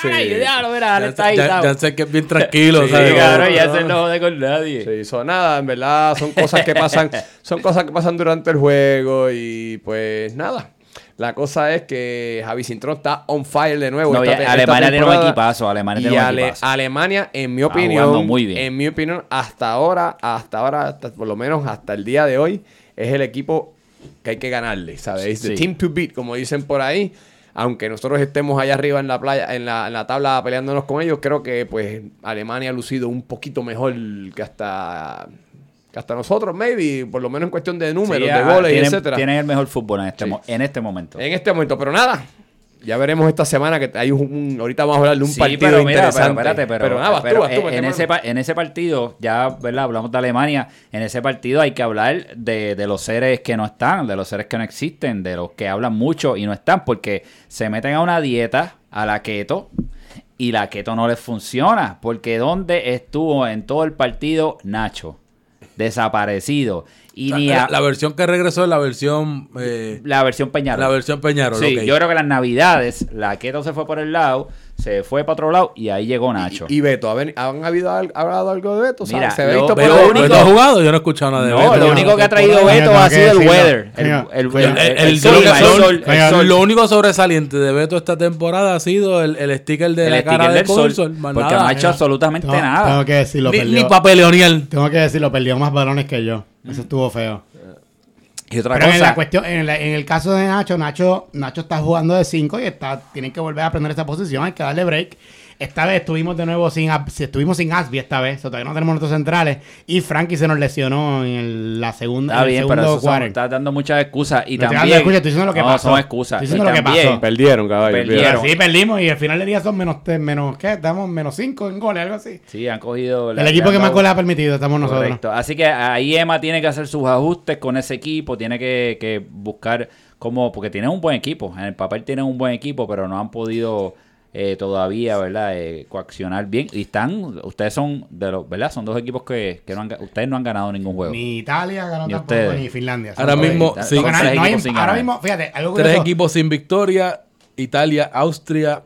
sí. ¡Ay, diablo, mira, le está ahí, sé que es bien tranquilo, Sí, ¿sabes? Claro, se no. no jode con nadie. Sí, son nada, en verdad son cosas que pasan, son cosas que pasan durante el juego y pues nada. La cosa es que Javi Cintrón está on fire de nuevo. No, esta ya- te- esta Alemania tiene un equipazo, Alemania Y tiene un Ale- equipazo. Alemania, en mi opinión, jugando muy bien. en mi opinión, hasta ahora, hasta ahora, hasta- por lo menos hasta el día de hoy, es el equipo que hay que ganarle, ¿sabes? Es the Sí. team to beat, como dicen por ahí. Aunque nosotros estemos allá arriba en la playa, en la, en la tabla peleándonos con ellos, creo que pues Alemania ha lucido un poquito mejor que hasta, que hasta nosotros, maybe, por lo menos en cuestión de números, Sí, de ah, goles, y tienen, etcétera. tienen el mejor fútbol en este, Sí. en este momento. En este momento, pero nada. Ya veremos esta semana que hay un, un- ahorita vamos a hablar de un Sí, partido pero mira, interesante. Pero, espérate, pero, nada, vas tú, pero vas tú, en, ese, en ese partido, ya ¿verdad? hablamos de Alemania, en ese partido hay que hablar de, de los seres que no están, de los seres que no existen, de los que hablan mucho y no están, porque se meten a una dieta, a la keto, y la keto no les funciona, porque ¿dónde estuvo en todo el partido Nacho? Desaparecido. Y ni la, a- la versión que regresó es la versión... eh, la versión Peñarol. la versión Peñarol, Sí, yo creo que las navidades, la keto se fue por el lado, se fue para otro lado y ahí llegó Nacho. Y Beto, ¿han, ¿han habido al- hablado algo de Beto? Mira, ¿sabes? se ha visto por Beto ahí. único- ¿Beto ha jugado? Yo no he escuchado nada de No, Beto. lo único que ha traído Beto ha sido el weather. El, sol, lo, único sobresaliente de Beto esta temporada ha sido el, el sticker de El la sticker cara de del sol, porque nada. no ha hecho absolutamente nada. tengo que decirlo, Ni, perdió. ni papeleonial. Tengo que decirlo, perdió más balones que yo. Eso estuvo feo. Y otra Pero en, cosa, la cuestión, en, la- en el caso de Nacho, Nacho, Nacho está jugando de 5 y está, tienen que volver a aprender esa posición, hay que darle break. Esta vez estuvimos de nuevo sin estuvimos sin Asby esta vez, o sea, todavía no tenemos nuestros centrales. Y Frankie se nos lesionó en el- la segunda, está en el bien, pero segundo quarter. estás dando muchas excusas. Y No también. excusas, estoy diciendo lo que no, pasó. son excusas. Estoy diciendo Y lo que también- pasó. Perdieron, caballo. Perdieron. Pero sí, perdimos y al final del día son menos, menos ¿qué? Estamos menos 5 en goles, algo así. Sí, han cogido. El equipo que más goles ha permitido estamos nosotros. Correcto. Así que ahí Emma tiene que hacer sus ajustes con ese equipo, tiene que, que buscar cómo, porque tienen un buen equipo, en el papel tienen un buen equipo, pero no han podido eh, todavía, ¿verdad? Eh, coaccionar bien. Y están, ustedes son de los, ¿verdad? Son dos equipos que, que no han, ustedes no han ganado ningún juego. Ni Italia ganó Ni tampoco, ustedes. ni Finlandia. Ahora mismo, sí. No hay- no sin ahora ganar. mismo, fíjate, algo Tres curioso. equipos sin victoria. Italia, Austria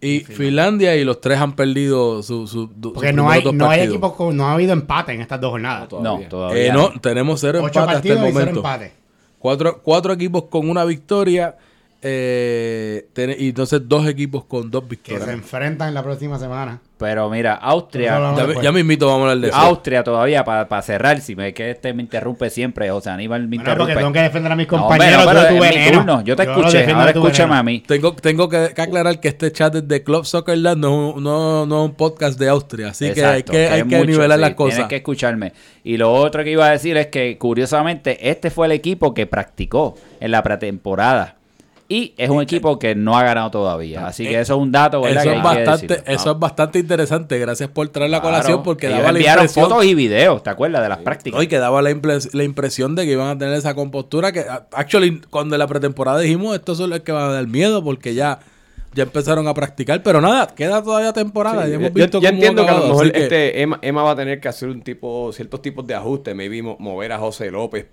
y Finlandia. Y los tres han perdido su, su, Porque no hay, no hay equipos con, no ha habido empate en estas dos jornadas. No, todavía. Eh, no, tenemos cero empates hasta el partidos y cero momento. empates. Cuatro, cuatro equipos con una victoria. Eh, ten- y entonces dos equipos con dos Que se victorias. enfrentan la próxima semana. Pero mira, Austria, Pero Ya, ya me invito, vamos a hablar de eso. Austria todavía para cerrar, si me que este me interrumpe siempre, José Aníbal me Bueno, porque interrumpe. tengo que defender a mis No, compañeros. pero- yo pero tu es mi veneno. turno. Yo te lo escuché, ahora escúchame veneno. a mí. Tengo, tengo que, que aclarar que este chat es de Club Soccerland, no, no, no es un podcast de Austria. Así que hay Exacto, que, hay que mucho, nivelar sí, las cosas. Tienes que escucharme. Y lo otro que iba a decir es que, curiosamente, este fue el equipo que practicó en la pretemporada. Y es un equipo que no ha ganado todavía. Así que eso es un dato, ¿verdad? Eso es, bastante, eso es bastante interesante. Gracias por traer la Claro. colación porque Ellos daba la enviaron impresión. fotos y videos, ¿te acuerdas? De las prácticas. No, y que daba la, impres- la impresión de que iban a tener esa compostura que, actually, cuando en la pretemporada dijimos, estos son los que van a dar miedo porque ya, ya empezaron a practicar. Pero nada, queda todavía temporada. Sí, y hemos yo- visto yo cómo entiendo que a lo mejor que- este Emma, Emma va a tener que hacer un tipo, ciertos tipos de ajustes, maybe mo- mover a José López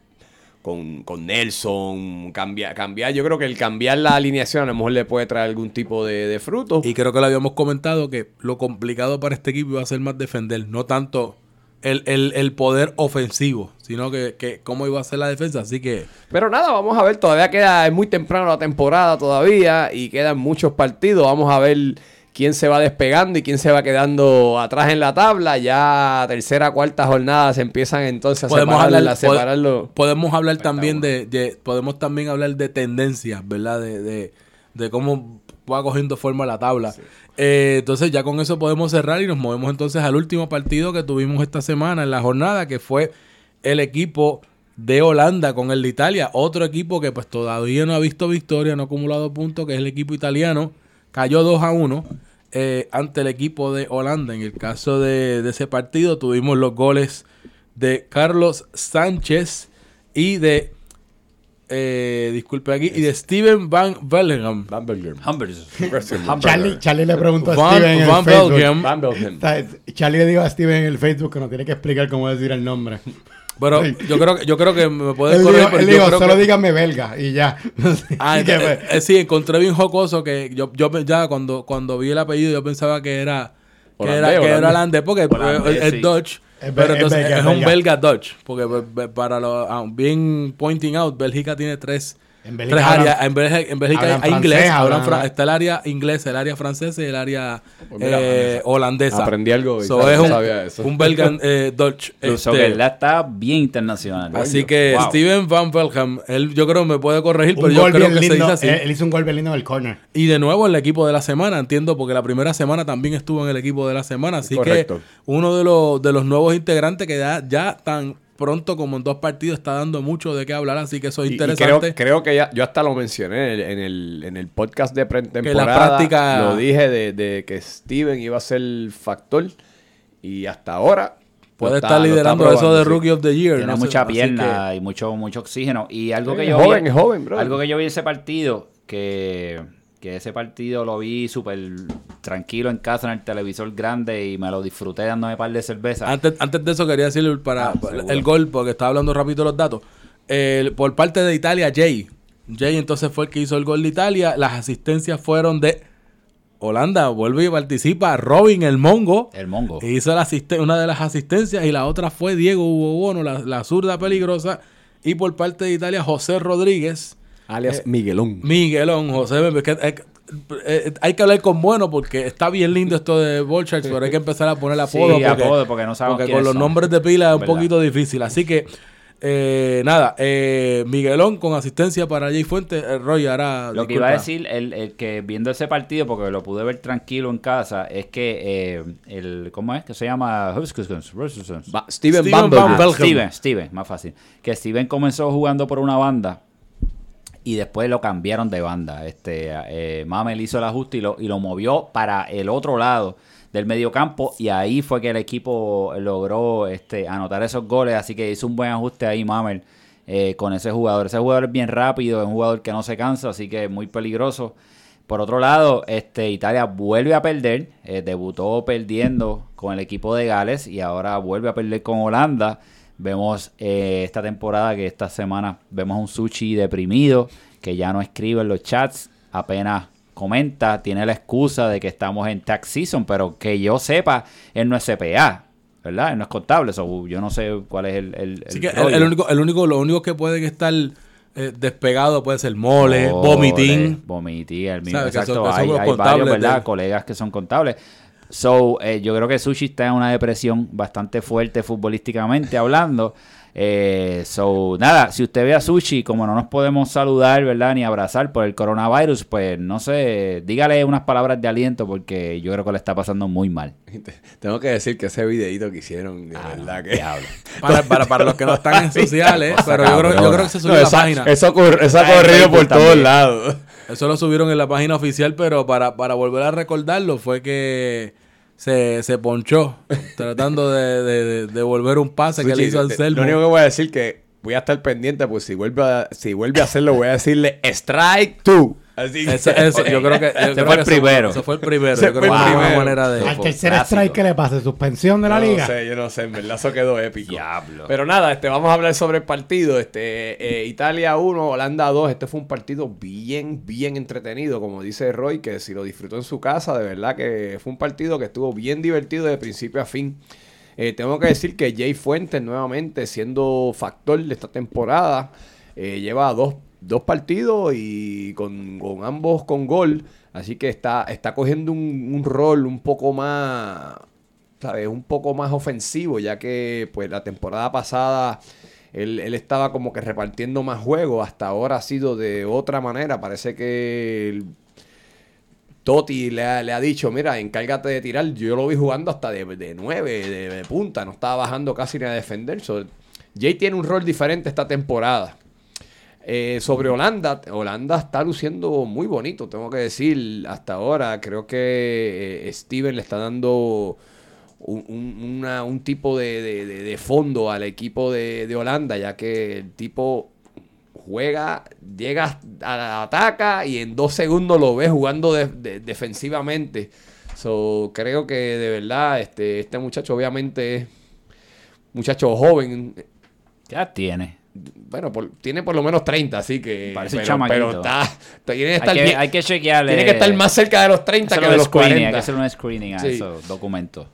con, con Nelson, cambiar, cambiar, yo creo que el cambiar la alineación a lo mejor le puede traer algún tipo de, de fruto. Y creo que lo habíamos comentado que lo complicado para este equipo iba a ser más defender, no tanto el, el- el poder ofensivo, sino que, que cómo iba a ser la defensa. Así que Pero nada, vamos a ver, todavía queda, es muy temprano la temporada todavía y quedan muchos partidos, vamos a ver quién se va despegando y quién se va quedando atrás en la tabla, ya tercera, cuarta jornada se empiezan entonces a podemos separar, hablar, a separarlo. pod- podemos hablar también de, de- podemos también hablar de tendencias, ¿verdad? De, de, de cómo va cogiendo forma la tabla. Eh, entonces ya con eso podemos cerrar y nos movemos entonces al último partido que tuvimos esta semana en la jornada, que fue el equipo de Holanda con el de Italia. Otro equipo que pues todavía no ha visto victoria, no ha acumulado puntos, que es el equipo italiano. Cayó 2 a 1 eh, ante el equipo de Holanda. En el caso de, de ese partido tuvimos los goles de Carlos Sánchez y de... Eh, disculpe aquí, y de Steven Van Bellingham. Van. Hamburgers. Charlie, Charlie le preguntó a Van, Steven en Van el Facebook. Belgium. Van Belgium. Está- Charlie le dijo a Steven en el Facebook que no tiene que explicar cómo decir el nombre. Pero yo creo, que- yo creo que me puedes Él corregir, dijo, pero él yo dijo, creo solo que- dígame belga y ya. Ah, Y que eh, eh, sí, encontré bien jocoso que yo, yo ya cuando, cuando vi el apellido yo pensaba que era que era, que era holandés. porque Holandés, eh, es sí. Dutch. Es pero es entonces belga, es, es un belga. belga Dutch. Porque be- para lo ah, bien pointing out, Bélgica tiene tres, En Bélgica tres hablan- áreas. En Bélgica, en Bélgica hay, hablan hay inglés, francés, hablan hablan- fra- está el área inglesa, el área francesa y el área Pues mira, eh, holandesa. Aprendí algo y So, sabía- es un, sabía eso. un belga eh, Dutch. Este, está bien internacional. Así que Wow. Steven Van Belham, él yo creo me puede corregir, pero yo creo que se lindo. dice así. Él, él hizo un gol bien lindo en el corner. Y de nuevo el equipo de la semana, entiendo, porque la primera semana también estuvo en el equipo de la semana. Así Correcto. que uno de los, de los nuevos integrantes que ya, ya tan pronto como en dos partidos está dando mucho de qué hablar. Así que eso es Y- y interesante. creo, creo que ya, yo hasta lo mencioné en el, en el, en el podcast de pretemporada. práctica- Lo dije de, de que Steven iba a ser el factor. Y hasta ahora. Puede está- estar liderando eso de sí. Rookie of the Year. Tiene no mucha pierna y mucho mucho oxígeno. Y algo Sí, que es yo joven, vi, es joven, bro. Algo que yo vi en ese partido, que, que ese partido lo vi súper tranquilo en casa en el televisor grande y me lo disfruté dándome un par de cervezas. Antes, antes de eso quería decirle para Ah, para el gol, porque estaba hablando rápido los datos. Por parte de Italia, Jay. Jay entonces fue el que hizo el gol de Italia. Las asistencias fueron de Holanda. Vuelve y participa Robin el Mongo. el mongo. Hizo la una de las asistencias y la otra fue Diego Hugo Bono, la, la zurda peligrosa. Y por parte de Italia, José Rodríguez. Alias Eh, Miguelón. Miguelón, José, es que- eh, hay que hablar con bueno porque está bien lindo esto de Bolchards, pero hay que empezar a poner Sí, apodo porque, apodo, porque no sabemos porque quiénes con los son. nombres de pila es un ¿Verdad? poquito difícil. Así que, eh, nada, eh, Miguelón con asistencia para Jay Fuentes. Eh, Roy, ahora. Lo que iba a decir, el, el que viendo ese partido, porque lo pude ver tranquilo en casa, es que eh, el, ¿cómo es? Que se llama Ba- Steven, Steven Van. Steven, Steven, más fácil. Que Steven comenzó jugando por una banda y después lo cambiaron de banda. Este, eh, Mamel hizo el ajuste y lo, y lo movió para el otro lado del mediocampo y ahí fue que el equipo logró este, anotar esos goles. Así que hizo un buen ajuste ahí Mamel eh, con ese jugador. Ese jugador es bien rápido, es un jugador que no se cansa, así que muy peligroso. Por otro lado, este, Italia vuelve a perder, eh, debutó perdiendo con el equipo de Gales y ahora vuelve a perder con Holanda. Vemos eh, esta temporada que esta semana vemos a un Sushi deprimido que ya no escribe en los chats, apenas comenta, tiene la excusa de que estamos en tax season, pero que yo sepa, él no es CPA, ¿verdad? Él no es contable, so, yo no sé cuál es el... el, Así el que el, rollo. el único, el único, lo único que pueden estar eh, despegado puede ser mole, Ole, vomitín. Vomitín, el mismo. Exacto. son- que son hay hay varios, ¿verdad? Colegas que son contables. So, eh, yo creo que Sushi está en una depresión bastante fuerte futbolísticamente hablando. Eh, so, nada, si usted ve a Sushi, como no nos podemos saludar, ¿verdad? Ni abrazar por el coronavirus, pues no sé, dígale unas palabras de aliento porque yo creo que le está pasando muy mal. Tengo que decir que ese videito que hicieron, de Ah, no, verdad que. Para, para, para los que no están en sociales, pero yo creo, yo creo que se subió No, a la página. Eso, ocurr- eso ha corrido por todos lados. Eso lo subieron en la página oficial, pero para, para volver a recordarlo fue que se, se ponchó tratando de, de, de- volver un pase que le hizo a Lo Anselmo. único que voy a decir que voy a estar pendiente, pues si vuelve a, si vuelve a hacerlo, voy a decirle strike two. Así que- yo creo que, yo Ese creo fue que el primero. Ese fue el primero. Ese yo creo fue que el primero. manera de. Al tercer clásico. strike, ¿qué le pasa? ¿Suspensión de la No liga? sé, yo no sé, en verdad eso quedó épico. Diablo. Pero nada, este, vamos a hablar sobre el partido. Este, eh, Italia 1, Holanda 2. Este fue un partido bien, bien entretenido, como dice Roy, que si lo disfrutó en su casa, de verdad que fue un partido que estuvo bien divertido de principio a fin. Eh, tengo que decir que Jay Fuentes, nuevamente siendo factor de esta temporada, eh, lleva dos, dos partidos y con, con ambos con gol. Así que está, está cogiendo un, rol un poco más, ¿sabes? Un poco más ofensivo, ya que pues la temporada pasada él, él estaba como que repartiendo más juegos. Hasta ahora ha sido de otra manera. Parece que el- Totti le ha, le ha dicho, mira, encárgate de tirar. Yo lo vi jugando hasta de, de 9, de, punta. No estaba bajando casi ni a defender. Jay tiene un rol diferente esta temporada. Eh, sobre Holanda, Holanda está luciendo muy bonito, tengo que decir, hasta ahora. Creo que eh, Steven le está dando un, tipo de, fondo al equipo de, Holanda, ya que el tipo juega, llega, a- ataca y en dos segundos lo ves jugando de- de- defensivamente. So, creo que de verdad este, este muchacho obviamente es muchacho joven, ¿Qué edad tiene? Bueno, por- tiene por lo menos 30, así que. Parece un pero, pero está. Tiene que Hay estar, que, bien- hay que chequearle. tiene que estar más cerca de los 30 que de los screening, 40. Hay que hacer un screening a Sí. esos documentos.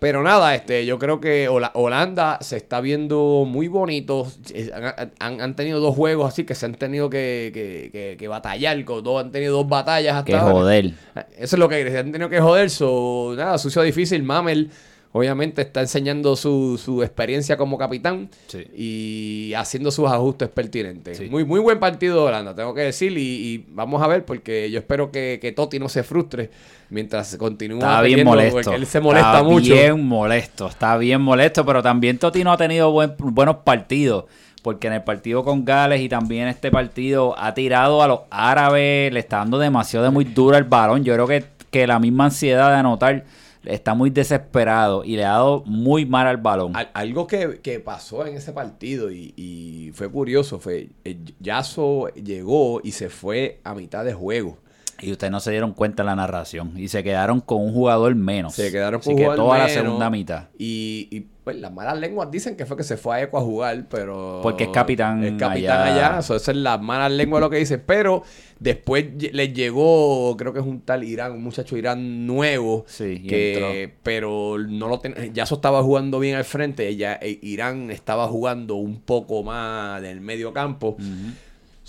Pero nada, este, yo creo que Hola- Holanda se está viendo muy bonito. Han, han- han tenido dos juegos así que se han tenido que, que, que- que batallar. con Dos, han tenido dos batallas hasta Que ahora. joder. Eso es lo que se han tenido que joder. So, nada, sucio difícil. Mamel, obviamente, está enseñando su, su experiencia como capitán Sí. y haciendo sus ajustes pertinentes. Sí. Muy, muy buen partido de Holanda, tengo que decir. Y, y vamos a ver, porque yo espero que, que Totti no se frustre mientras continúa. Está bien molesto. Porque él se molesta está mucho. bien molesto, está bien molesto, pero también Toti no ha tenido buen- buenos partidos. Porque en el partido con Gales y también este partido ha tirado a los árabes, le está dando demasiado de muy duro el balón. Yo creo que, que la misma ansiedad de anotar está muy desesperado y le ha dado muy mal al balón. Al- algo que, que pasó en ese partido y, y fue curioso fue eh, Yaso llegó y se fue a mitad de juego. Y ustedes no se dieron cuenta en la narración. Y se quedaron con un jugador menos. Se quedaron Así con que jugar toda la segunda mitad. Y, y, pues las malas lenguas dicen que fue que se fue a Eco a jugar, pero. Porque es capitán Es capitán allá. allá. so, esa es las malas lenguas lo que dicen. Pero después les llegó, creo que es un tal Irán, un muchacho Irán nuevo. Sí, que, entró. pero no lo ten- Yaso estaba jugando bien al frente. Ya, eh, Irán estaba jugando un poco más del medio campo.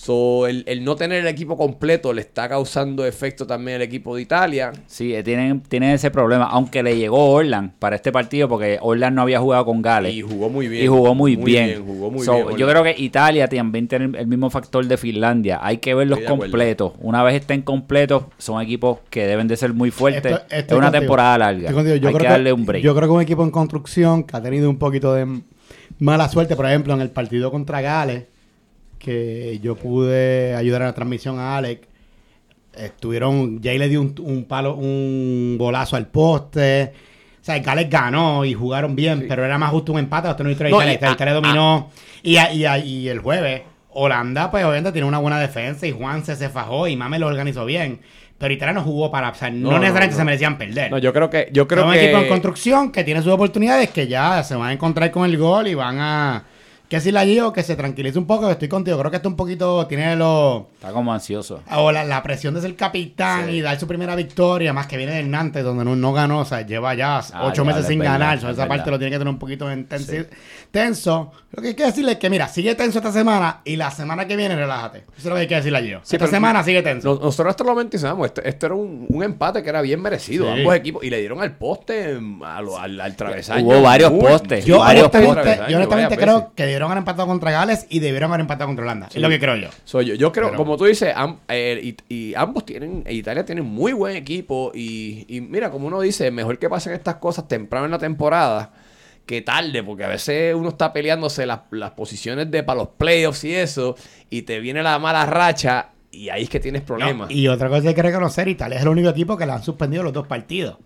So, el, el no tener el equipo completo le está causando efecto también al equipo de Italia. Sí, eh, tienen, tienen ese problema. Aunque le llegó Orland para este partido, porque Orland no había jugado con Gales. Y jugó muy bien. Y jugó muy, bien. Jugó muy So, bien. yo creo que Italia también tiene el mismo factor de Finlandia. Hay que verlos completos. Una vez estén completos, son equipos que deben de ser muy fuertes. Esto- es una contigo. temporada larga. Yo Hay creo que darle un break. Yo creo que un equipo en construcción que ha tenido un poquito de mala suerte, por ejemplo, en el partido contra Gales, que yo pude ayudar en la transmisión a Alex. Estuvieron, Jay le dio un, un palo, un golazo al poste. O sea, Gales ganó y jugaron bien, pero era más justo un empate. Usted no hizo No, Italia, y- Italia, Italia ah, dominó. Y, a- y, a- y el jueves, Holanda, pues obviamente tiene una buena defensa y Juan se, se fajó y Mame lo organizó bien. Pero Italia no jugó para, o sea, no, No, necesariamente no. se merecían perder. No, yo creo que. Yo creo Son un que... equipo en construcción que tiene sus oportunidades que ya se van a encontrar con el gol y van a. Que decirle allí o que se tranquilice un poco, que estoy contigo. Creo que esto un poquito tiene los. Está como ansioso. O la, la presión de ser capitán Sí. y dar su primera victoria, más que viene del Nantes, donde no, no ganó, o sea, lleva ya Ah, ocho ya, meses es sin verdad, ganar, esa verdad. parte lo tiene que tener un poquito en tensi- tenso. Lo que hay que decirle es que, mira, sigue tenso esta semana y la semana que viene relájate. Eso es lo que hay que decirle a Gio. Sí, esta semana sigue tenso. Nos- Nosotros esto lo mentizamos. Esto, esto era un, un empate que era bien merecido. Sí. Ambos equipos. Y le dieron al poste a lo- al, al travesaño. Hubo varios postes. Yo varios honestamente, postes. yo honestamente creo que debieron haber empatado contra Gales y debieron haber empatado contra Holanda. Es lo que creo yo. So, yo, yo creo, Pero- como tú dices, am- eh, y, y ambos tienen, e Italia tiene muy buen equipo y, y mira, como uno dice, mejor que pasen estas cosas temprano en la temporada que tarde, porque a veces uno está peleándose las, las posiciones de para los playoffs y eso, y te viene la mala racha y ahí es que tienes problemas. No, y otra cosa que hay que reconocer, Italia es el único equipo que le han suspendido los dos partidos.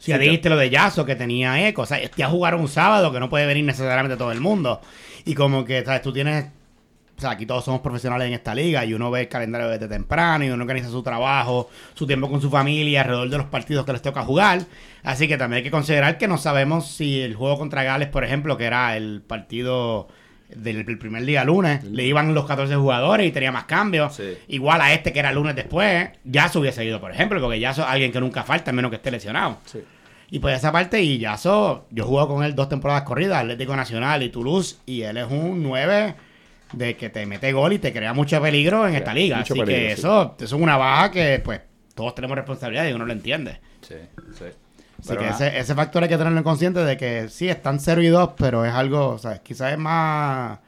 Si ya Sí, dijiste lo de Yaso, que tenía eco, o sea, ya jugaron un sábado, que no puede venir necesariamente todo el mundo. Y como que, ¿sabes? Tú tienes, o sea, aquí todos somos profesionales en esta liga y uno ve el calendario desde temprano y uno organiza su trabajo, su tiempo con su familia alrededor de los partidos que les toca jugar. Así que también hay que considerar que no sabemos si el juego contra Gales, por ejemplo, que era el partido del, primer día lunes, le iban los 14 jugadores y tenía más cambios. Sí. Igual a este que era lunes después, ya se hubiese ido, por ejemplo, porque ya es alguien que nunca falta, a menos que esté lesionado. Sí. Y pues esa parte, y Yaso, yo jugado con él dos temporadas corridas, Atlético Nacional y Toulouse, y él es un 9 de que te mete gol y te crea mucho peligro en esta liga. Así peligro, que eso, eso es una baja que pues todos tenemos responsabilidad y uno lo entiende. Sí, sí. Así Pero que ese, ese factor hay que tenerlo en consciente de que sí, están 0 y 2, pero es algo, o sea, quizás es más...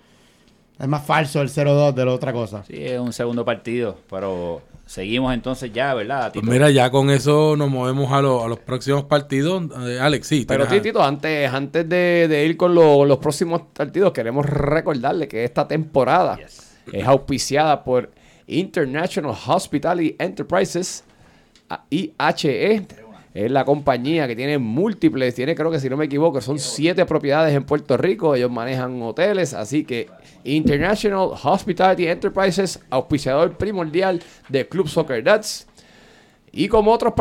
Es más falso el 0-2 de la otra cosa. Sí, es un segundo partido, pero seguimos entonces ya, ¿verdad? Pues mira, ya con eso nos movemos a, lo- a los próximos partidos. Eh, Alex, sí. Pero tienes- Tito, antes, antes de, de ir con lo- los próximos partidos, queremos recordarle que esta temporada es auspiciada por International Hospitality Enterprises, IHE. Es la compañía que tiene múltiples, tiene creo que si no me equivoco, son siete propiedades en Puerto Rico. Ellos manejan hoteles, así que International Hospitality Enterprises, auspiciador primordial de Club Soccer Nuts. Y como otros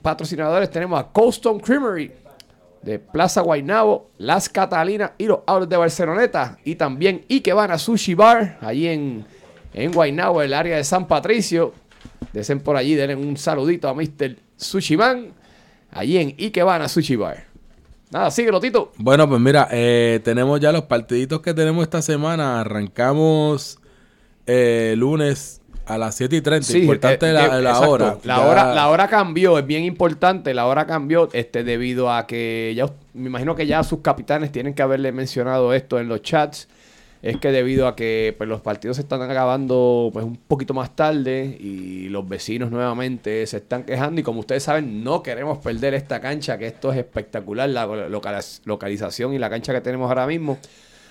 patrocinadores tenemos a Coldstone Creamery de Plaza Guaynabo, Las Catalinas y los Autos de Barceloneta. Y también Ikebana Sushi Bar, allí en, en Guaynabo, el área de San Patricio. Desen por allí, denle un saludito a Mr. Sushi Man, allí en Ikebana Sushi Bar. Nada, síguelo, Tito. Bueno, pues mira, eh, tenemos ya los partiditos que tenemos esta semana. Arrancamos eh, lunes a las 7 y 30. Importante eh, la, eh, la hora. La Ya- hora. La hora cambió, es bien importante. La hora cambió este, debido a que ya me imagino que ya sus capitanes tienen que haberle mencionado esto en los chats. Es que debido a que pues, los partidos se están acabando pues, un poquito más tarde y los vecinos nuevamente se están quejando. Y como ustedes saben, no queremos perder esta cancha, que esto es espectacular, la localiz- localización y la cancha que tenemos ahora mismo.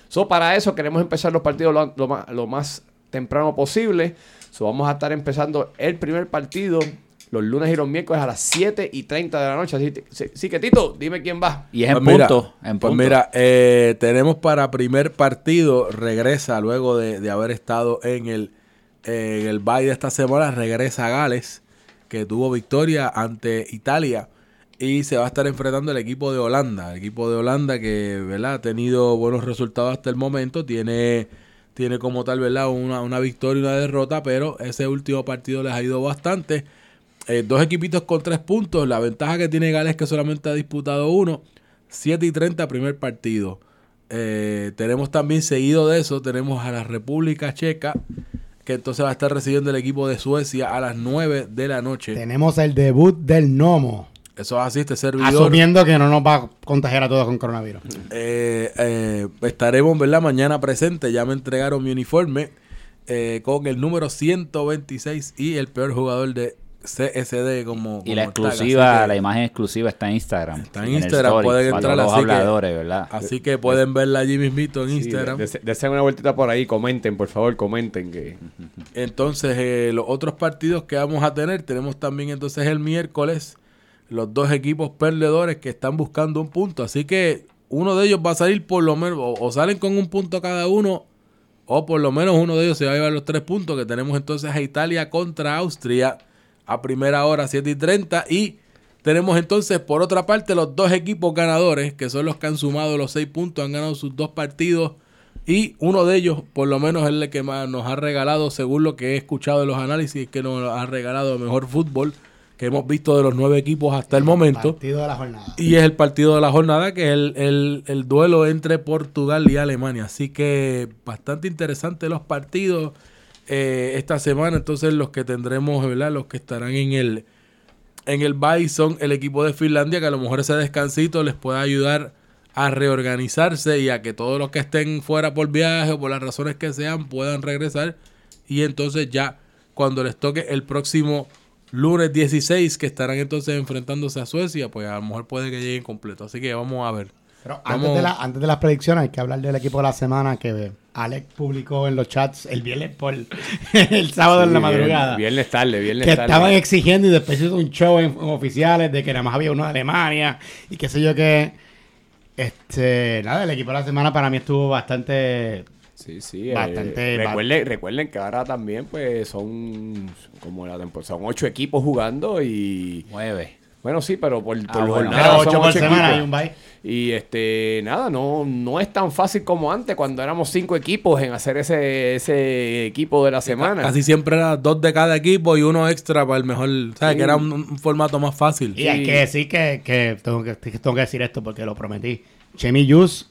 So, para eso queremos empezar los partidos lo, lo más, lo más temprano posible. So, vamos a estar empezando el primer partido los lunes y los miércoles a las 7 y 30 de la noche. Así, que- sí, sí que Tito, dime quién va. Y es en Pues mira, punto. En pues punto. mira, eh, tenemos para primer partido, regresa luego de, de haber estado en el, en el bye de esta semana, regresa a Gales, que tuvo victoria ante Italia y se va a estar enfrentando el equipo de Holanda. El equipo de Holanda que ¿verdad? ha tenido buenos resultados hasta el momento, tiene, tiene como tal ¿verdad? Una, una victoria y una derrota, pero ese último partido les ha ido bastante. Eh, dos equipitos con tres puntos. La ventaja que tiene Gales es que solamente ha disputado uno. 7 y 30 primer partido. Eh, tenemos también seguido de eso, tenemos a la República Checa, que entonces va a estar recibiendo el equipo de Suecia a las 9 de la noche. Tenemos el debut del Nomo. Eso es así, este servidor. Asumiendo que no nos va a contagiar a todos con coronavirus. Eh, estaremos, ¿verdad? Mañana presente. Ya me entregaron mi uniforme con el número 126 y el peor jugador de CSD como... Y la como exclusiva, que- la imagen exclusiva está en Instagram. Está en el Instagram, story, pueden para entrar, los así que- habladores, ¿verdad? Así que pueden verla allí mismito en Instagram. Sí, de- de- deseen una vueltita por ahí, comenten, por favor, comenten. que Entonces, eh, los otros partidos que vamos a tener, tenemos también entonces el miércoles los dos equipos perdedores que están buscando un punto. Así que uno de ellos va a salir por lo menos, o, o salen con un punto cada uno, o por lo menos uno de ellos se va a llevar los tres puntos, que tenemos entonces a Italia contra Austria a primera hora, 7 y 30. Y tenemos entonces, por otra parte, los dos equipos ganadores, que son los que han sumado los seis puntos, han ganado sus dos partidos. Y uno de ellos, por lo menos, es el que más nos ha regalado, según lo que he escuchado de los análisis, que nos ha regalado el mejor fútbol que hemos visto de los nueve equipos hasta el momento. Partido de la jornada. Y es el partido de la jornada, que es el, el- el duelo entre Portugal y Alemania. Así que bastante interesante los partidos eh, esta semana. Entonces los que tendremos, ¿verdad? Los que estarán en el, en el bye son el equipo de Finlandia, que a lo mejor ese descansito les puede ayudar a reorganizarse y a que todos los que estén fuera por viaje o por las razones que sean puedan regresar. Y entonces ya cuando les toque el próximo lunes 16, que estarán entonces enfrentándose a Suecia, pues a lo mejor puede que lleguen completo. Así que vamos a ver. Pero antes de, la- antes de las predicciones hay que hablar del equipo de la semana que Alex publicó en los chats el viernes por el sábado en la madrugada. Viernes, viernes tarde, viernes que tarde. estaban exigiendo y después hizo un show en, en oficiales de que nada más había uno de Alemania y qué sé yo qué. Este, nada, el equipo de la semana para mí estuvo bastante Sí, sí. eh, Bastante- recuerden, recuerden que ahora también, pues, son como la temporada, son ocho equipos jugando y. Nueve. Bueno, sí, pero por, por Ah, bueno. jornada Pero son ocho por ocho semana equipos. hay un bye. Y este, nada, no, no es tan fácil como antes cuando éramos cinco equipos en hacer ese, ese equipo de la semana. Casi siempre era dos de cada equipo y uno extra para el mejor. ¿Sabes? Sí. Que era un, un formato más fácil. Y hay que decir que, que tengo que tengo que decir esto porque lo prometí. Chemi Yus,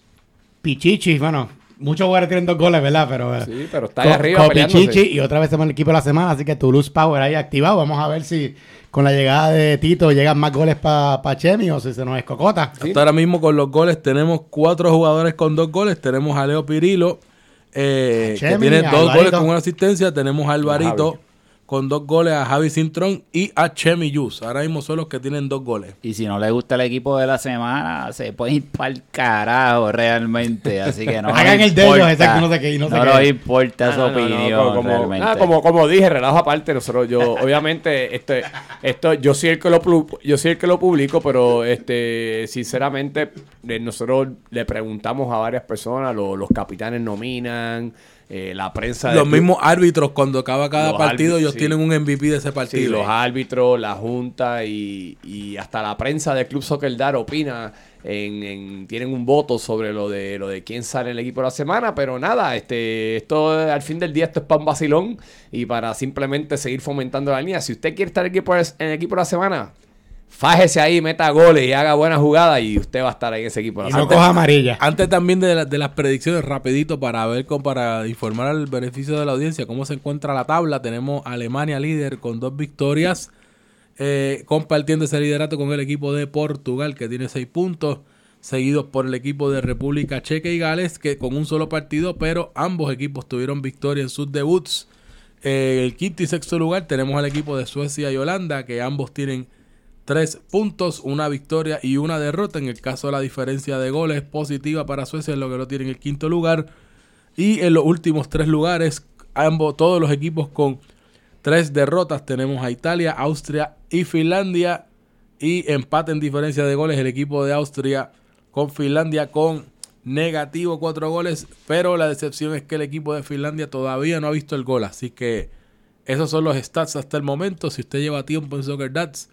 Pichichi, bueno, muchos jugadores tienen dos goles, ¿verdad? Pero eh, Sí, pero está ahí Co- arriba Co- peleándose. Pichichi y otra vez tenemos el equipo de la semana, así que Toulouse Power ahí activado. Vamos a ver si con la llegada de Tito llegan más goles para Chemi o si se nos escocota. Hasta ahora mismo con los goles tenemos cuatro jugadores con dos goles. Tenemos a Leo Pirilo eh, que Chemi, tiene dos Alvarito. goles con una asistencia. Tenemos a Alvarito. Con dos goles, a Javi Cintrón y a Chemi Yus. Ahora mismo son los que tienen dos goles. Y si no le gusta el equipo de la semana, se puede ir para el carajo realmente. Así que no Hagan el de ellos, que no sé qué y no sé qué. nos importa Ah, su no, no, no, opinión como, como- realmente. nada, como, como dije, relajo aparte, nosotros, yo, obviamente, este, esto, yo soy el que lo yo soy el que lo publico, pero este, sinceramente, eh, nosotros le preguntamos a varias personas, lo- los capitanes nominan, eh, la prensa Los mismos árbitros, cuando acaba cada partido, árbitros, ellos sí. tienen un MVP de ese Sí, partido. los árbitros, la junta y, y hasta la prensa del Club Soccer Dar opina, en, en- tienen un voto sobre lo de lo de quién sale en el equipo de la semana, pero nada, este, esto al fin del día esto es para un vacilón y para simplemente seguir fomentando la línea. Si usted quiere estar en el equipo, en el equipo de la semana, fájese ahí, meta goles y haga buenas jugadas y usted va a estar ahí en ese equipo Y no coja amarilla. Antes también de, la- de las predicciones, rapidito para ver, con, para informar al beneficio de la audiencia cómo se encuentra la tabla. Tenemos Alemania líder con dos victorias, eh, compartiendo ese liderato con el equipo de Portugal que tiene seis puntos, seguidos por el equipo de República Checa y Gales que con un solo partido, pero ambos equipos tuvieron victoria en sus debuts. Eh, el quinto y sexto lugar tenemos al equipo de Suecia y Holanda que ambos tienen Tres puntos, una victoria y una derrota. En el caso de la diferencia de goles es positiva para Suecia, lo que lo tiene en el quinto lugar. Y en los últimos tres lugares, ambos, todos los equipos con tres derrotas. Tenemos a Italia, Austria y Finlandia. Y empate en diferencia de goles el equipo de Austria con Finlandia con negativo cuatro goles. Pero la decepción es que el equipo de Finlandia todavía no ha visto el gol. Así que esos son los stats hasta el momento. Si usted lleva tiempo en Soccer Dats,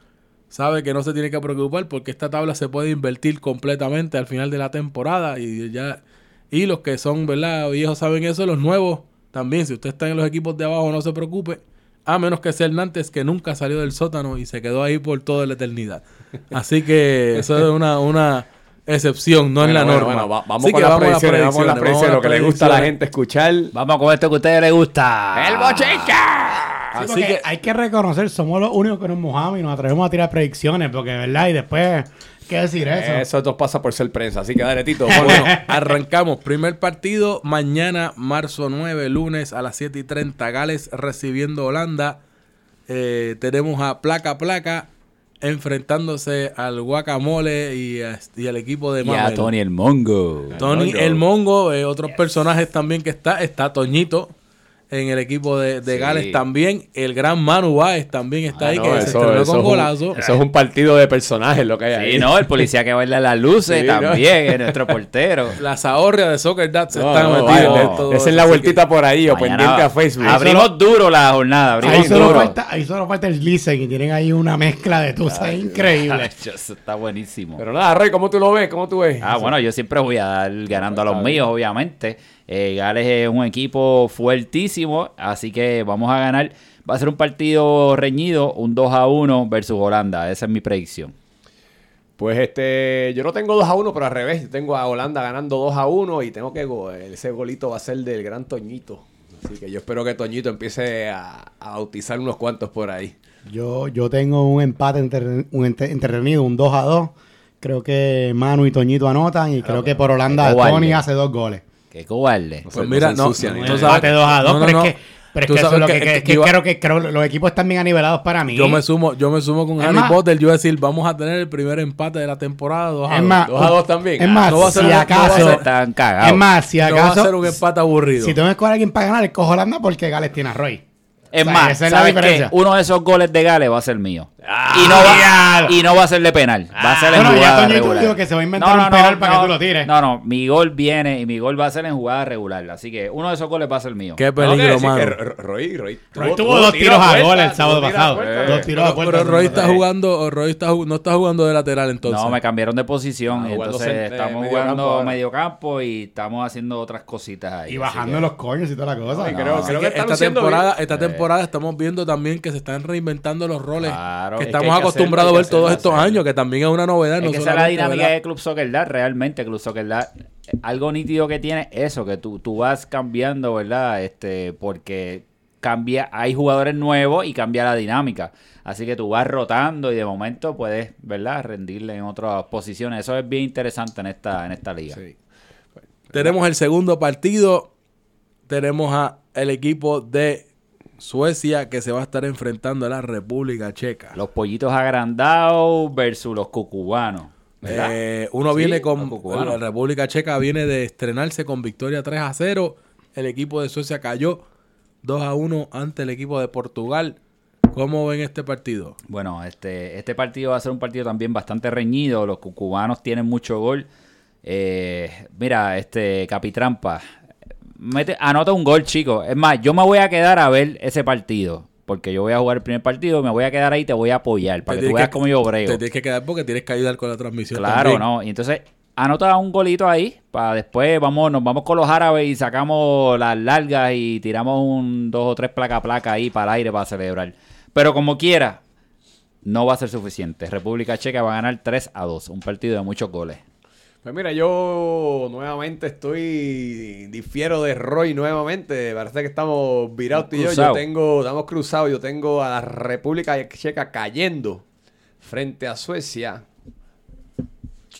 sabe que no se tiene que preocupar porque esta tabla se puede invertir completamente al final de la temporada y ya y los que son verdad viejos saben eso los nuevos también si usted está en los equipos de abajo no se preocupe a menos que sea Hernández que nunca salió del sótano y se quedó ahí por toda la eternidad así que eso es una, una excepción no es la Bueno, norma bueno, va- vamos Así con que las vamos a las predicciones, vamos a las predicciones, predicciones, lo que le gusta a la gente escuchar. Vamos con esto que a ustedes les gusta. ¡El bochica! Sí, así que hay que reconocer, somos los únicos que nos mojamos y nos atrevemos a tirar predicciones, porque verdad, y después, ¿qué decir eso? Eso dos pasa por ser prensa, así que dale, Tito. Bueno, arrancamos. Primer partido mañana, marzo 9, lunes a las 7 y 30. Gales recibiendo Holanda. Eh, tenemos a Placa Placa enfrentándose al Guacamole y, a- y al equipo de Y a Mamel. Tony el Mongo. Tony Mongo. el Mongo, eh, otros personajes también que está. Está Toñito en el equipo de, de Sí. Gales también. El gran Manu Báez también está Ah, ahí, no, que se estrenó con es un- golazo. Eso es un partido de personajes lo que hay ahí. Sí, no, el policía que baila las luces Sí, ¿no? también es nuestro portero. La zahorria de Soccer Dats No, está no, en todo esa es la vueltita por ahí o Mañana pendiente a Facebook. Abrimos duro la jornada, ahí, abrimos solo duro. falta, ahí solo falta el Gleason y tienen ahí una mezcla de tusas increíble. Eso está buenísimo. Pero nada, Roy, ¿cómo tú lo ves? ¿Cómo tú ves? Ah, bueno, yo siempre voy a dar ganando a los Está míos, obviamente. Eh, Gales es un equipo fuertísimo, así que vamos a ganar. Va a ser un partido reñido, un 2 a 1 versus Holanda. Esa es mi predicción. Pues este, yo no tengo 2 a 1, pero al revés. Yo tengo a Holanda ganando 2 a 1 y tengo que go- ese golito va a ser del gran Toñito. Así que yo espero que Toñito empiece a, a bautizar unos cuantos por ahí. Yo, yo tengo un empate entre- un entretenido, un 2 a 2. Creo que Manu y Toñito anotan y creo que por Holanda. Tony hace dos goles. Qué cobarde. No Pues mira, no, no, tú Un sabes- empate 2 a 2, no, no, pero no. es que, pero es Tú que eso es sabes lo que- que, que- que que iba- creo que creo los equipos están bien anivelados para mí. Yo me sumo, yo me sumo con Es Harry más- Potter. Yo voy a decir, vamos a tener el primer empate de la temporada 2 a Es 2. más, 2 a 2 también. Es más, No va a ser si un- no va a acaso, ser- Están cagados. es más, si no va a acaso, ser un empate aburrido. si tengo que escoger a alguien para ganar, escojo Holanda porque Gales tiene a Roy. Es O sea, más, esa es la ¿sabes qué? diferencia. Uno de esos goles de Gales va a ser mío. Ah, y, no va, diablo. y no va a ser de penal. Va a ser en Bueno, ya jugada Toñito regular. dijo que se va a inventar un penal para que tú lo tires. No, no, mi gol viene y mi gol va a ser en jugada regular. Así que uno de esos goles va a ser mío. Qué peligro, mano. Roy, Roy, Roy tuvo dos tiros a gol el sábado pasado. Dos tiros a Pero, puerta. pero Roy está jugando, Roy está, no está jugando de lateral entonces. No, me cambiaron de posición. Ah, entonces estamos jugando ahora. medio campo y estamos haciendo otras cositas ahí. Y bajando los coños y toda la cosa. No. esta Eh. temporada estamos viendo también que se están reinventando los roles Claro. que Es que estamos que acostumbrados a ver todos estos años, que también es una novedad. Es no que esa es la dinámica ¿verdad? de Club Soccer Dad, realmente. Club Soccer Dad, algo nítido que tiene eso, que tú, tú vas cambiando, ¿verdad? Este, porque cambia, hay jugadores nuevos y cambia la dinámica. Así que tú vas rotando y de momento puedes, ¿verdad? Rendirle en otras posiciones. Eso es bien interesante en esta, en esta liga. Sí. Tenemos el segundo partido. tenemos a el equipo de Suecia que se va a estar enfrentando a la República Checa. Los pollitos agrandados versus los cucubanos. Eh, uno Sí, viene con la República Checa viene de estrenarse con victoria 3 a 0. El equipo de Suecia cayó 2 a 1 ante el equipo de Portugal. ¿Cómo ven este partido? Bueno, este, este partido va a ser un partido también bastante reñido. Los cucubanos tienen mucho gol. Eh, mira, este Capitrampa, mete, anota un gol, chicos. Es más, yo me voy a quedar a ver ese partido. Porque yo voy a jugar el primer partido, me voy a quedar ahí y te voy a apoyar. Para Te que tú veas cómo yo brego. Te tienes que quedar porque tienes que ayudar con la transmisión. Claro, también. ¿no? Y entonces anota un golito ahí para después vamos, nos vamos con los árabes y sacamos las largas y tiramos un dos o tres placa a placa ahí para el aire para celebrar. Pero como quiera, no va a ser suficiente. República Checa va a ganar 3 a 2, un partido de muchos goles. Pues mira, yo nuevamente estoy difiero de Roy nuevamente. Parece que estamos virados tú y yo. Yo Cruzado. tengo, estamos cruzados. Yo tengo a la República Checa cayendo frente a Suecia.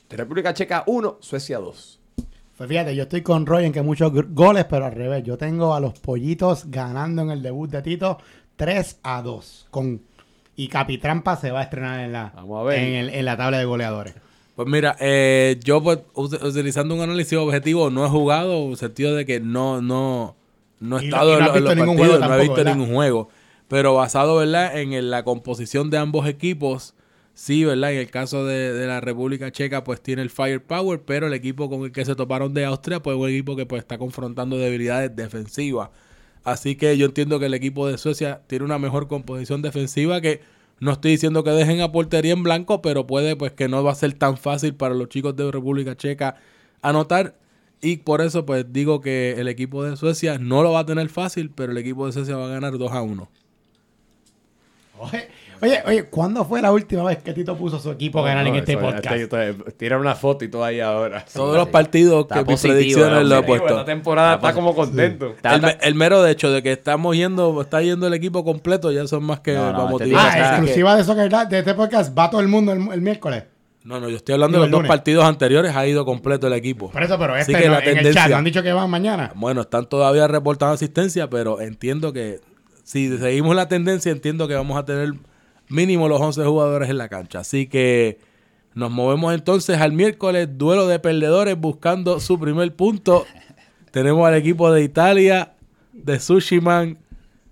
República Checa 1, Suecia 2. Pues fíjate, yo estoy con Roy en que muchos goles, pero al revés. Yo tengo a los pollitos ganando en el debut de Tito 3 a 2. Con, y Capitrampa se va a estrenar en la, Vamos a ver. En, el- en la tabla de goleadores. Pues mira, eh, yo pues, ut- utilizando un análisis objetivo no he jugado, en el sentido de que no, no, no he estado no en, los partidos, no he visto ¿verdad? ningún juego. Pero basado, ¿verdad? En la composición de ambos equipos, sí, ¿verdad? En el caso de, de la República Checa, pues tiene el firepower, pero el equipo con el que se toparon de Austria, pues es un equipo que pues está confrontando debilidades defensivas. Así que yo entiendo que el equipo de Suecia tiene una mejor composición defensiva que no estoy diciendo que dejen a portería en blanco, pero puede pues que no va a ser tan fácil para los chicos de República Checa anotar. Y por eso pues digo que el equipo de Suecia no lo va a tener fácil, pero el equipo de Suecia va a ganar 2 a 1. Oye, oye, oye, ¿cuándo fue la última vez que Tito puso su equipo a ganar en este podcast? Tira una foto y todo ahí ahora. Todos los partidos Está que mis predicciones el lo hombre. puesto. Esta temporada está como contento. Está- El, me- el mero de hecho de que estamos yendo, está yendo el equipo completo, ya son más que No, no, para este Ah, que- exclusiva de Soccer Dad, de este podcast, va todo el mundo el, el miércoles. no, no, yo estoy hablando de los dos partidos anteriores, ha ido completo el equipo. Por eso, pero este que no, la en el chat han dicho que van mañana. Bueno, están todavía reportando asistencia, pero entiendo que si seguimos la tendencia, entiendo que vamos a tener mínimo los 11 jugadores en la cancha. Así que nos movemos entonces al miércoles, duelo de perdedores buscando su primer punto. Tenemos al equipo de Italia, de Sushiman,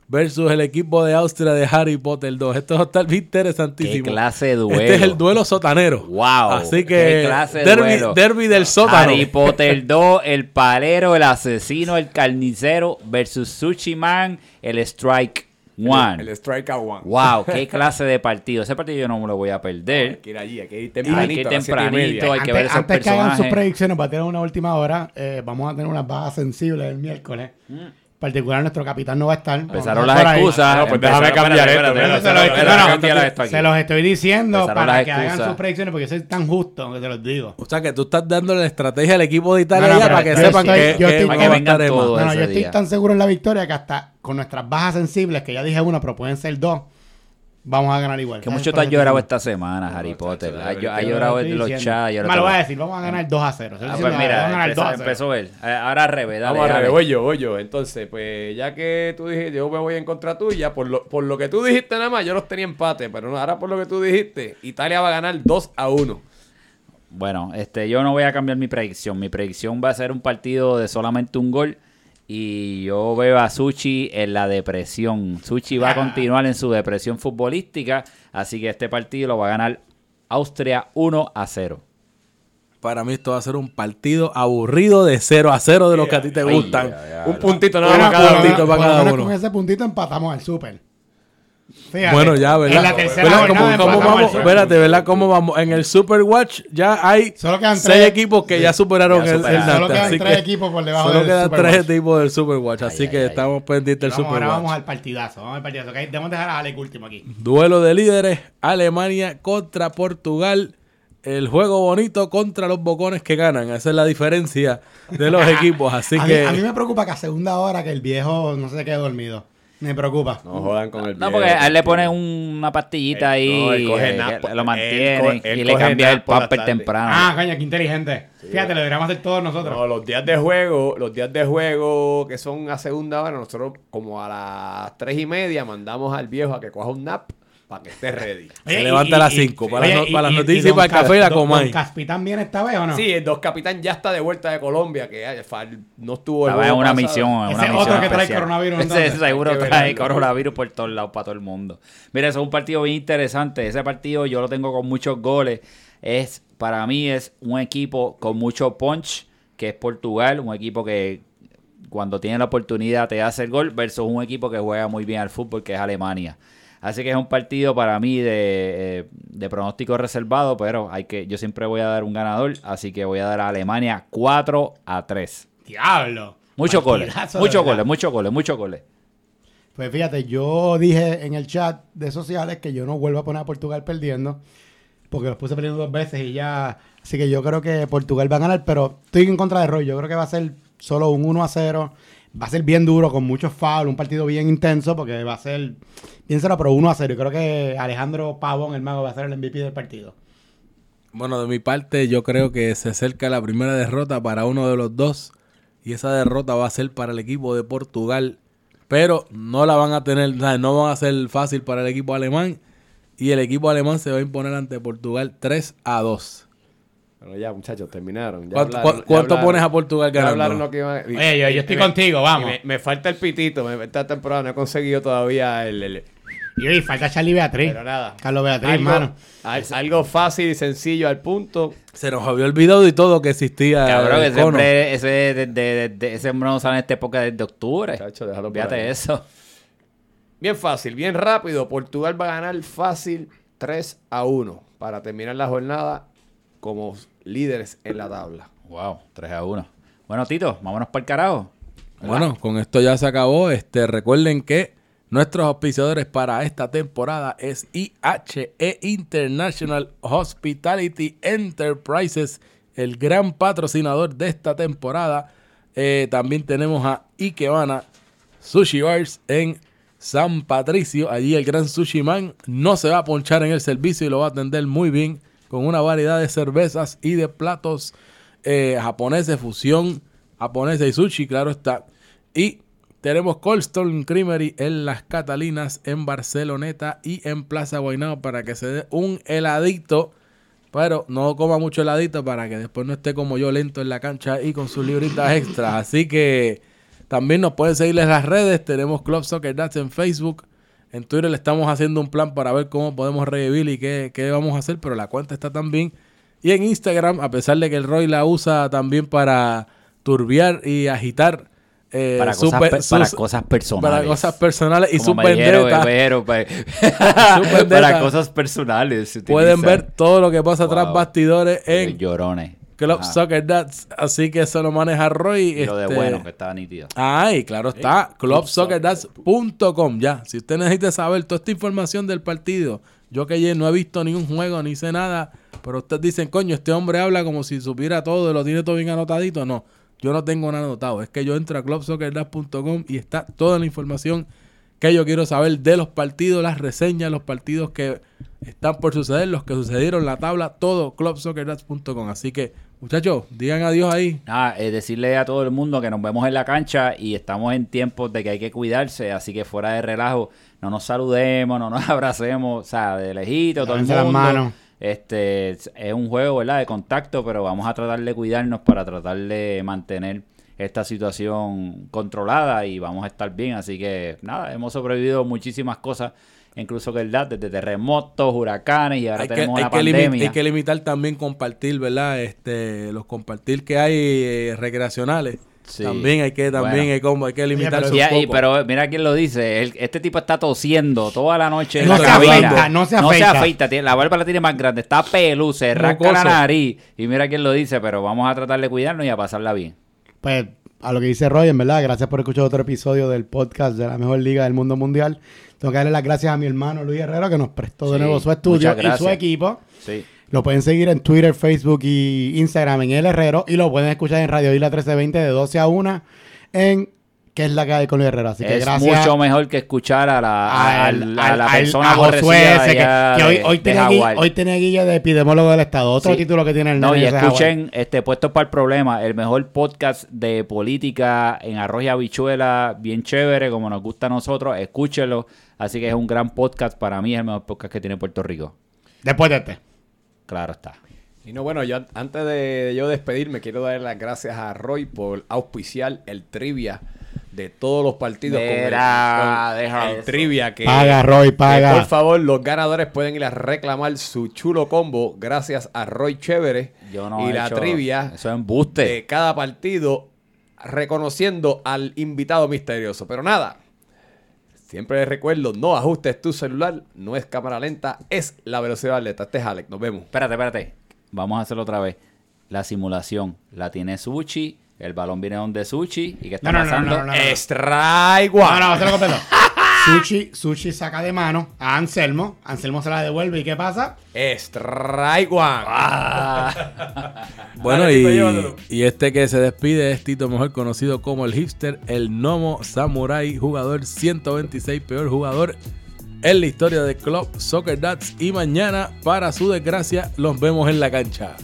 versus el equipo de Austria de Harry Potter 2. Esto va a estar bien interesantísimo. Qué clase de duelo. Este es el duelo sotanero. Wow. Así qué que clase de derby, duelo. derby del sótano. Harry Potter 2, el palero, el asesino, el carnicero versus Sushi Man, el Strike One. El, el Strike a One. Wow, qué clase de partido. Ese partido yo no me lo voy a Hay perder. que ir allí, hay que ir Hay tempranito. que ir tempranito, hay que antes ver esos antes que hagan sus predicciones, para tener una última hora, eh, vamos a tener unas bajas sensibles el miércoles. En particular, nuestro capitán no va a estar. Empezaron las excusas. No, pues déjame cambiar esto, Se los, estoy diciendo Empezaron para que hagan sus predicciones porque soy tan justo que se los digo. O sea que tú estás dando la estrategia al equipo de Italia No, no, ya pero para que yo sepan estoy- que, yo estoy- Para que a vengan todos. No, yo estoy tan seguro en la victoria que hasta con nuestras bajas sensibles, que ya dije una, pero pueden ser dos, vamos a ganar igual. Que ¿Sabes? mucho te has llorado esta semana, Harry Potter. Ha, llorado en los chats. Me lo voy a decir, vamos a ganar 2 a 0. Estoy Ah, pues mira, empezó, 2 a 0. empezó él. Eh, Ahora al revés, dale, Vamos voy yo, voy yo. Entonces, pues ya que tú dijiste, yo me voy en contra tuya, por lo, por lo que tú dijiste nada más, yo los tenía empate, pero ahora por lo que tú dijiste, Italia va a ganar 2 a 1. Bueno, este, yo no voy a cambiar mi predicción. Mi predicción va a ser un partido de solamente un gol. Y yo veo a Suchi en la depresión. Suchi va a continuar en su depresión futbolística. Así que este partido lo va a ganar Austria 1 a 0. Para mí esto va a ser un partido aburrido de 0 a 0 de los que a ti te gustan. Un puntito nada más cada puntito para cada uno. Con ese puntito empatamos al Super. Fíjate, Bueno, ya, ¿verdad? En la tercera ¿Verdad? jornada ¿Cómo, vamos? Super. Espérate, ¿verdad? ¿Cómo vamos? En el Superwatch ya hay Solo quedan seis tres- equipos que ya superaron Ya el, el. Solo quedan así tres que equipos por debajo Solo del quedan Superwatch. tres equipos del Superwatch, así Ay, que ay, ay. estamos pendientes del Vamos, ahora vamos al partidazo. Vamos al partidazo. ¿ok? Debemos dejar a Alec último aquí. Duelo de líderes, Alemania contra Portugal. El juego bonito contra los bocones que ganan. Esa es la diferencia de los equipos. Así a, que mí, a mí me preocupa que a segunda hora que el viejo no se quede dormido. Me preocupa. No jodan con el No, viejo, porque a él le ponen una pastillita Él- ahí, no, eh, por- lo mantiene y le cambia el tarde. temprano. Ah, coño, qué inteligente. Fíjate, lo deberíamos hacer todos nosotros. No, los días de juego, los días de juego que son a segunda hora, nosotros como a las tres y media mandamos al viejo a que coja un nap para que esté ready. Se levanta a las cinco, para las no- para las noticias y para el café y la Cas- don- Caspitán viene esta vez o no? Sí, el dos capitán ya está de vuelta de Colombia, que no estuvo Estaba en una pasado. misión, Ese una misión otro que trae especial. coronavirus, Ese entonces. seguro Hay que trae verlo. coronavirus por todos lados para todo el mundo. Mira, eso es un partido bien interesante. Ese partido yo lo tengo con muchos goles. Es para mí es un equipo con mucho punch, que es Portugal, un equipo que cuando tiene la oportunidad te hace el gol versus un equipo que juega muy bien al fútbol, que es Alemania. Así que es un partido para mí de, eh, de pronóstico reservado, pero hay que yo siempre voy a dar un ganador, así que voy a dar a Alemania 4 a 3. Diablo. Muchos goles, muchos goles, muchos goles, muchos goles. Pues fíjate, yo dije en el chat de sociales que yo no vuelvo a poner a Portugal perdiendo, porque los puse perdiendo dos veces y ya. Así que yo creo que Portugal va a ganar, pero estoy en contra de Roy. Yo creo que va a ser solo un 1 a 0. Va a ser bien duro, con muchos fouls, un partido bien intenso, porque va a ser cero, pero 1 a 0. Y creo que Alejandro Pavón, el mago, va a ser el MVP del partido. Bueno, de mi parte, yo creo que se acerca la primera derrota para uno de los dos. Y esa derrota va a ser para el equipo de Portugal. Pero no la van a tener, no va a ser fácil para el equipo alemán. Y el equipo alemán se va a imponer ante Portugal 3 a 2. Bueno, ya, muchachos, terminaron. Ya ¿Cuánto, hablaron- cu- ya cuánto hablaron- pones a Portugal ganando? hablaron lo que iban a- Oye, yo- yo estoy y me- contigo, vamos. y Me, me falta el pitito. Me, esta temporada no he conseguido todavía el... el- Y oye, falta Charlie Beatriz. pero nada. Carlos Beatriz, algo, hermano. al- algo fácil y sencillo al punto. Se nos había olvidado y todo que existía. Cabrón, el ese cono. hombre, ese, de, de- de- ese hombre no sale en esta época desde octubre. Chacho, déjalo Fíjate eso. Bien fácil, bien rápido. Portugal va a ganar fácil 3 a 1 para terminar la jornada como líderes en la tabla. Wow, 3 a 1. Bueno, Tito, vámonos para el carajo. Bueno, con esto ya se acabó. Este, recuerden que nuestros auspiciadores para esta temporada es IHE International Hospitality Enterprises, el gran patrocinador de esta temporada. Eh, también tenemos a Ikebana Sushi Bars en San Patricio. Allí el gran Sushi Man no se va a ponchar en el servicio y lo va a atender muy bien con una variedad de cervezas y de platos eh, japoneses, fusión japonesa y sushi, claro está. Y tenemos Cold Stone Creamery en Las Catalinas, en Barceloneta y en Plaza Guaynabo para que se dé un heladito. Pero no coma mucho heladito para que después no esté como yo lento en la cancha y con sus libritas extras. Así que también nos pueden seguir en las redes. Tenemos Club Soccer Dats en Facebook. En Twitter le estamos haciendo un plan para ver cómo podemos revivir y qué, qué vamos a hacer. Pero la cuenta está también. Y en Instagram, a pesar de que el Roy la usa también para turbiar y agitar. eh, Para, cosas, sus- para cosas personales. para cosas personales y Como su me dijeron, vendetta. Bebero, pe- vendetta. para cosas personales. Pueden ver todo lo que pasa tras bastidores en Llorones. Club Ajá. Soccer Dads. Así que eso lo maneja Roy. Y lo de este, bueno, que estaba nítido. Ay, claro está. Clubsoccerdads.com. Ya, si usted necesita saber toda esta información del partido, yo que ayer no he visto ningún juego ni sé nada, pero ustedes dicen, coño, este hombre habla como si supiera todo y lo tiene todo bien anotadito. No, yo no tengo nada anotado. Es que yo entro a clubsoccerdads.com y está toda la información que yo quiero saber de los partidos, las reseñas, los partidos que están por suceder, los que sucedieron, la tabla, todo clubsoccerdads.com. Así que, muchachos, digan adiós ahí. Nada, eh, decirle a todo el mundo que nos vemos en la cancha y estamos en tiempos de que hay que cuidarse, así que fuera de relajo, no nos saludemos, no nos abracemos, o sea, de lejito, todo el Lávense las mundo. manos. Este es un juego, ¿verdad? De contacto, pero vamos a tratar de cuidarnos para tratar de mantener esta situación controlada y vamos a estar bien. Así que nada, hemos sobrevivido muchísimas cosas, incluso que verdad, desde terremotos, huracanes y ahora hay que, tenemos hay una que limi- pandemia. hay que limitar también compartir, ¿verdad? Este, los compartir que hay eh, recreacionales. Sí. También hay que, también Bueno. hay, como, hay que limitar pero- Y ahí, poco. pero mira quién lo dice. el- este tipo está tosiendo toda la noche en No la se cabina. afeita, no se afeita. tiene- la barba la tiene más grande. Está pelú, se rasca la nariz. Y mira quién lo dice. Pero vamos a tratar de cuidarnos y a pasarla bien. Pues a lo que dice Roy, en verdad, gracias por escuchar otro episodio del podcast de la mejor liga del mundo mundial. Tengo que darle las gracias a mi hermano Luis Herrero que nos prestó de nuevo su estudio y su equipo. Sí. Lo pueden seguir en Twitter, Facebook y Instagram en El Herrero y lo pueden escuchar en Radio Isla 1320 de 12 a 1 en que es la que hay con Luis Herrera. Así que es gracias. mucho mejor que escuchar a la, al- a, la al- persona a Josué aborrecida ese de que, hoy, de- hoy, de tiene Jaguar. hoy tiene guilla de epidemólogo del Estado. Otro Sí. título que tiene el No, nene y de escuchen, este, puestos para el problema, el mejor podcast de política en arroz y habichuela, bien chévere, como nos gusta a nosotros, escúchelo. Así que es un gran podcast, para mí es el mejor podcast que tiene Puerto Rico. Después de este. Claro está. Y no, bueno, yo antes de yo despedirme, quiero dar las gracias a Roy por auspiciar el trivia de todos los partidos. con el- Mira, con el trivia que, Paga, Roy, que, paga. por favor, los ganadores pueden ir a reclamar su chulo combo gracias a Roy Chévere Yo no y he la hecho- trivia Eso es embuste. de cada partido reconociendo al invitado misterioso. Pero nada, siempre les recuerdo, no ajustes tu celular, no es cámara lenta, es la velocidad atleta. Este es Alex, nos vemos. Espérate, espérate. Vamos a hacerlo otra vez. La simulación la tiene Sushi, el balón viene donde Sushi. ¿Y qué está No, no, no, pasando? no, no, no. Strike No, one. no, completo. Sushi, Sushi saca de mano a Anselmo. Anselmo se la devuelve. ¿Y qué pasa? Strike one. Bueno, Dale, Tito, llévatelo. y, y este que se despide es Tito, mejor conocido como el hipster, el Nomo Samurai, jugador 126, peor jugador en la historia del club Soccer Dats. Y mañana, para su desgracia, los vemos en la cancha.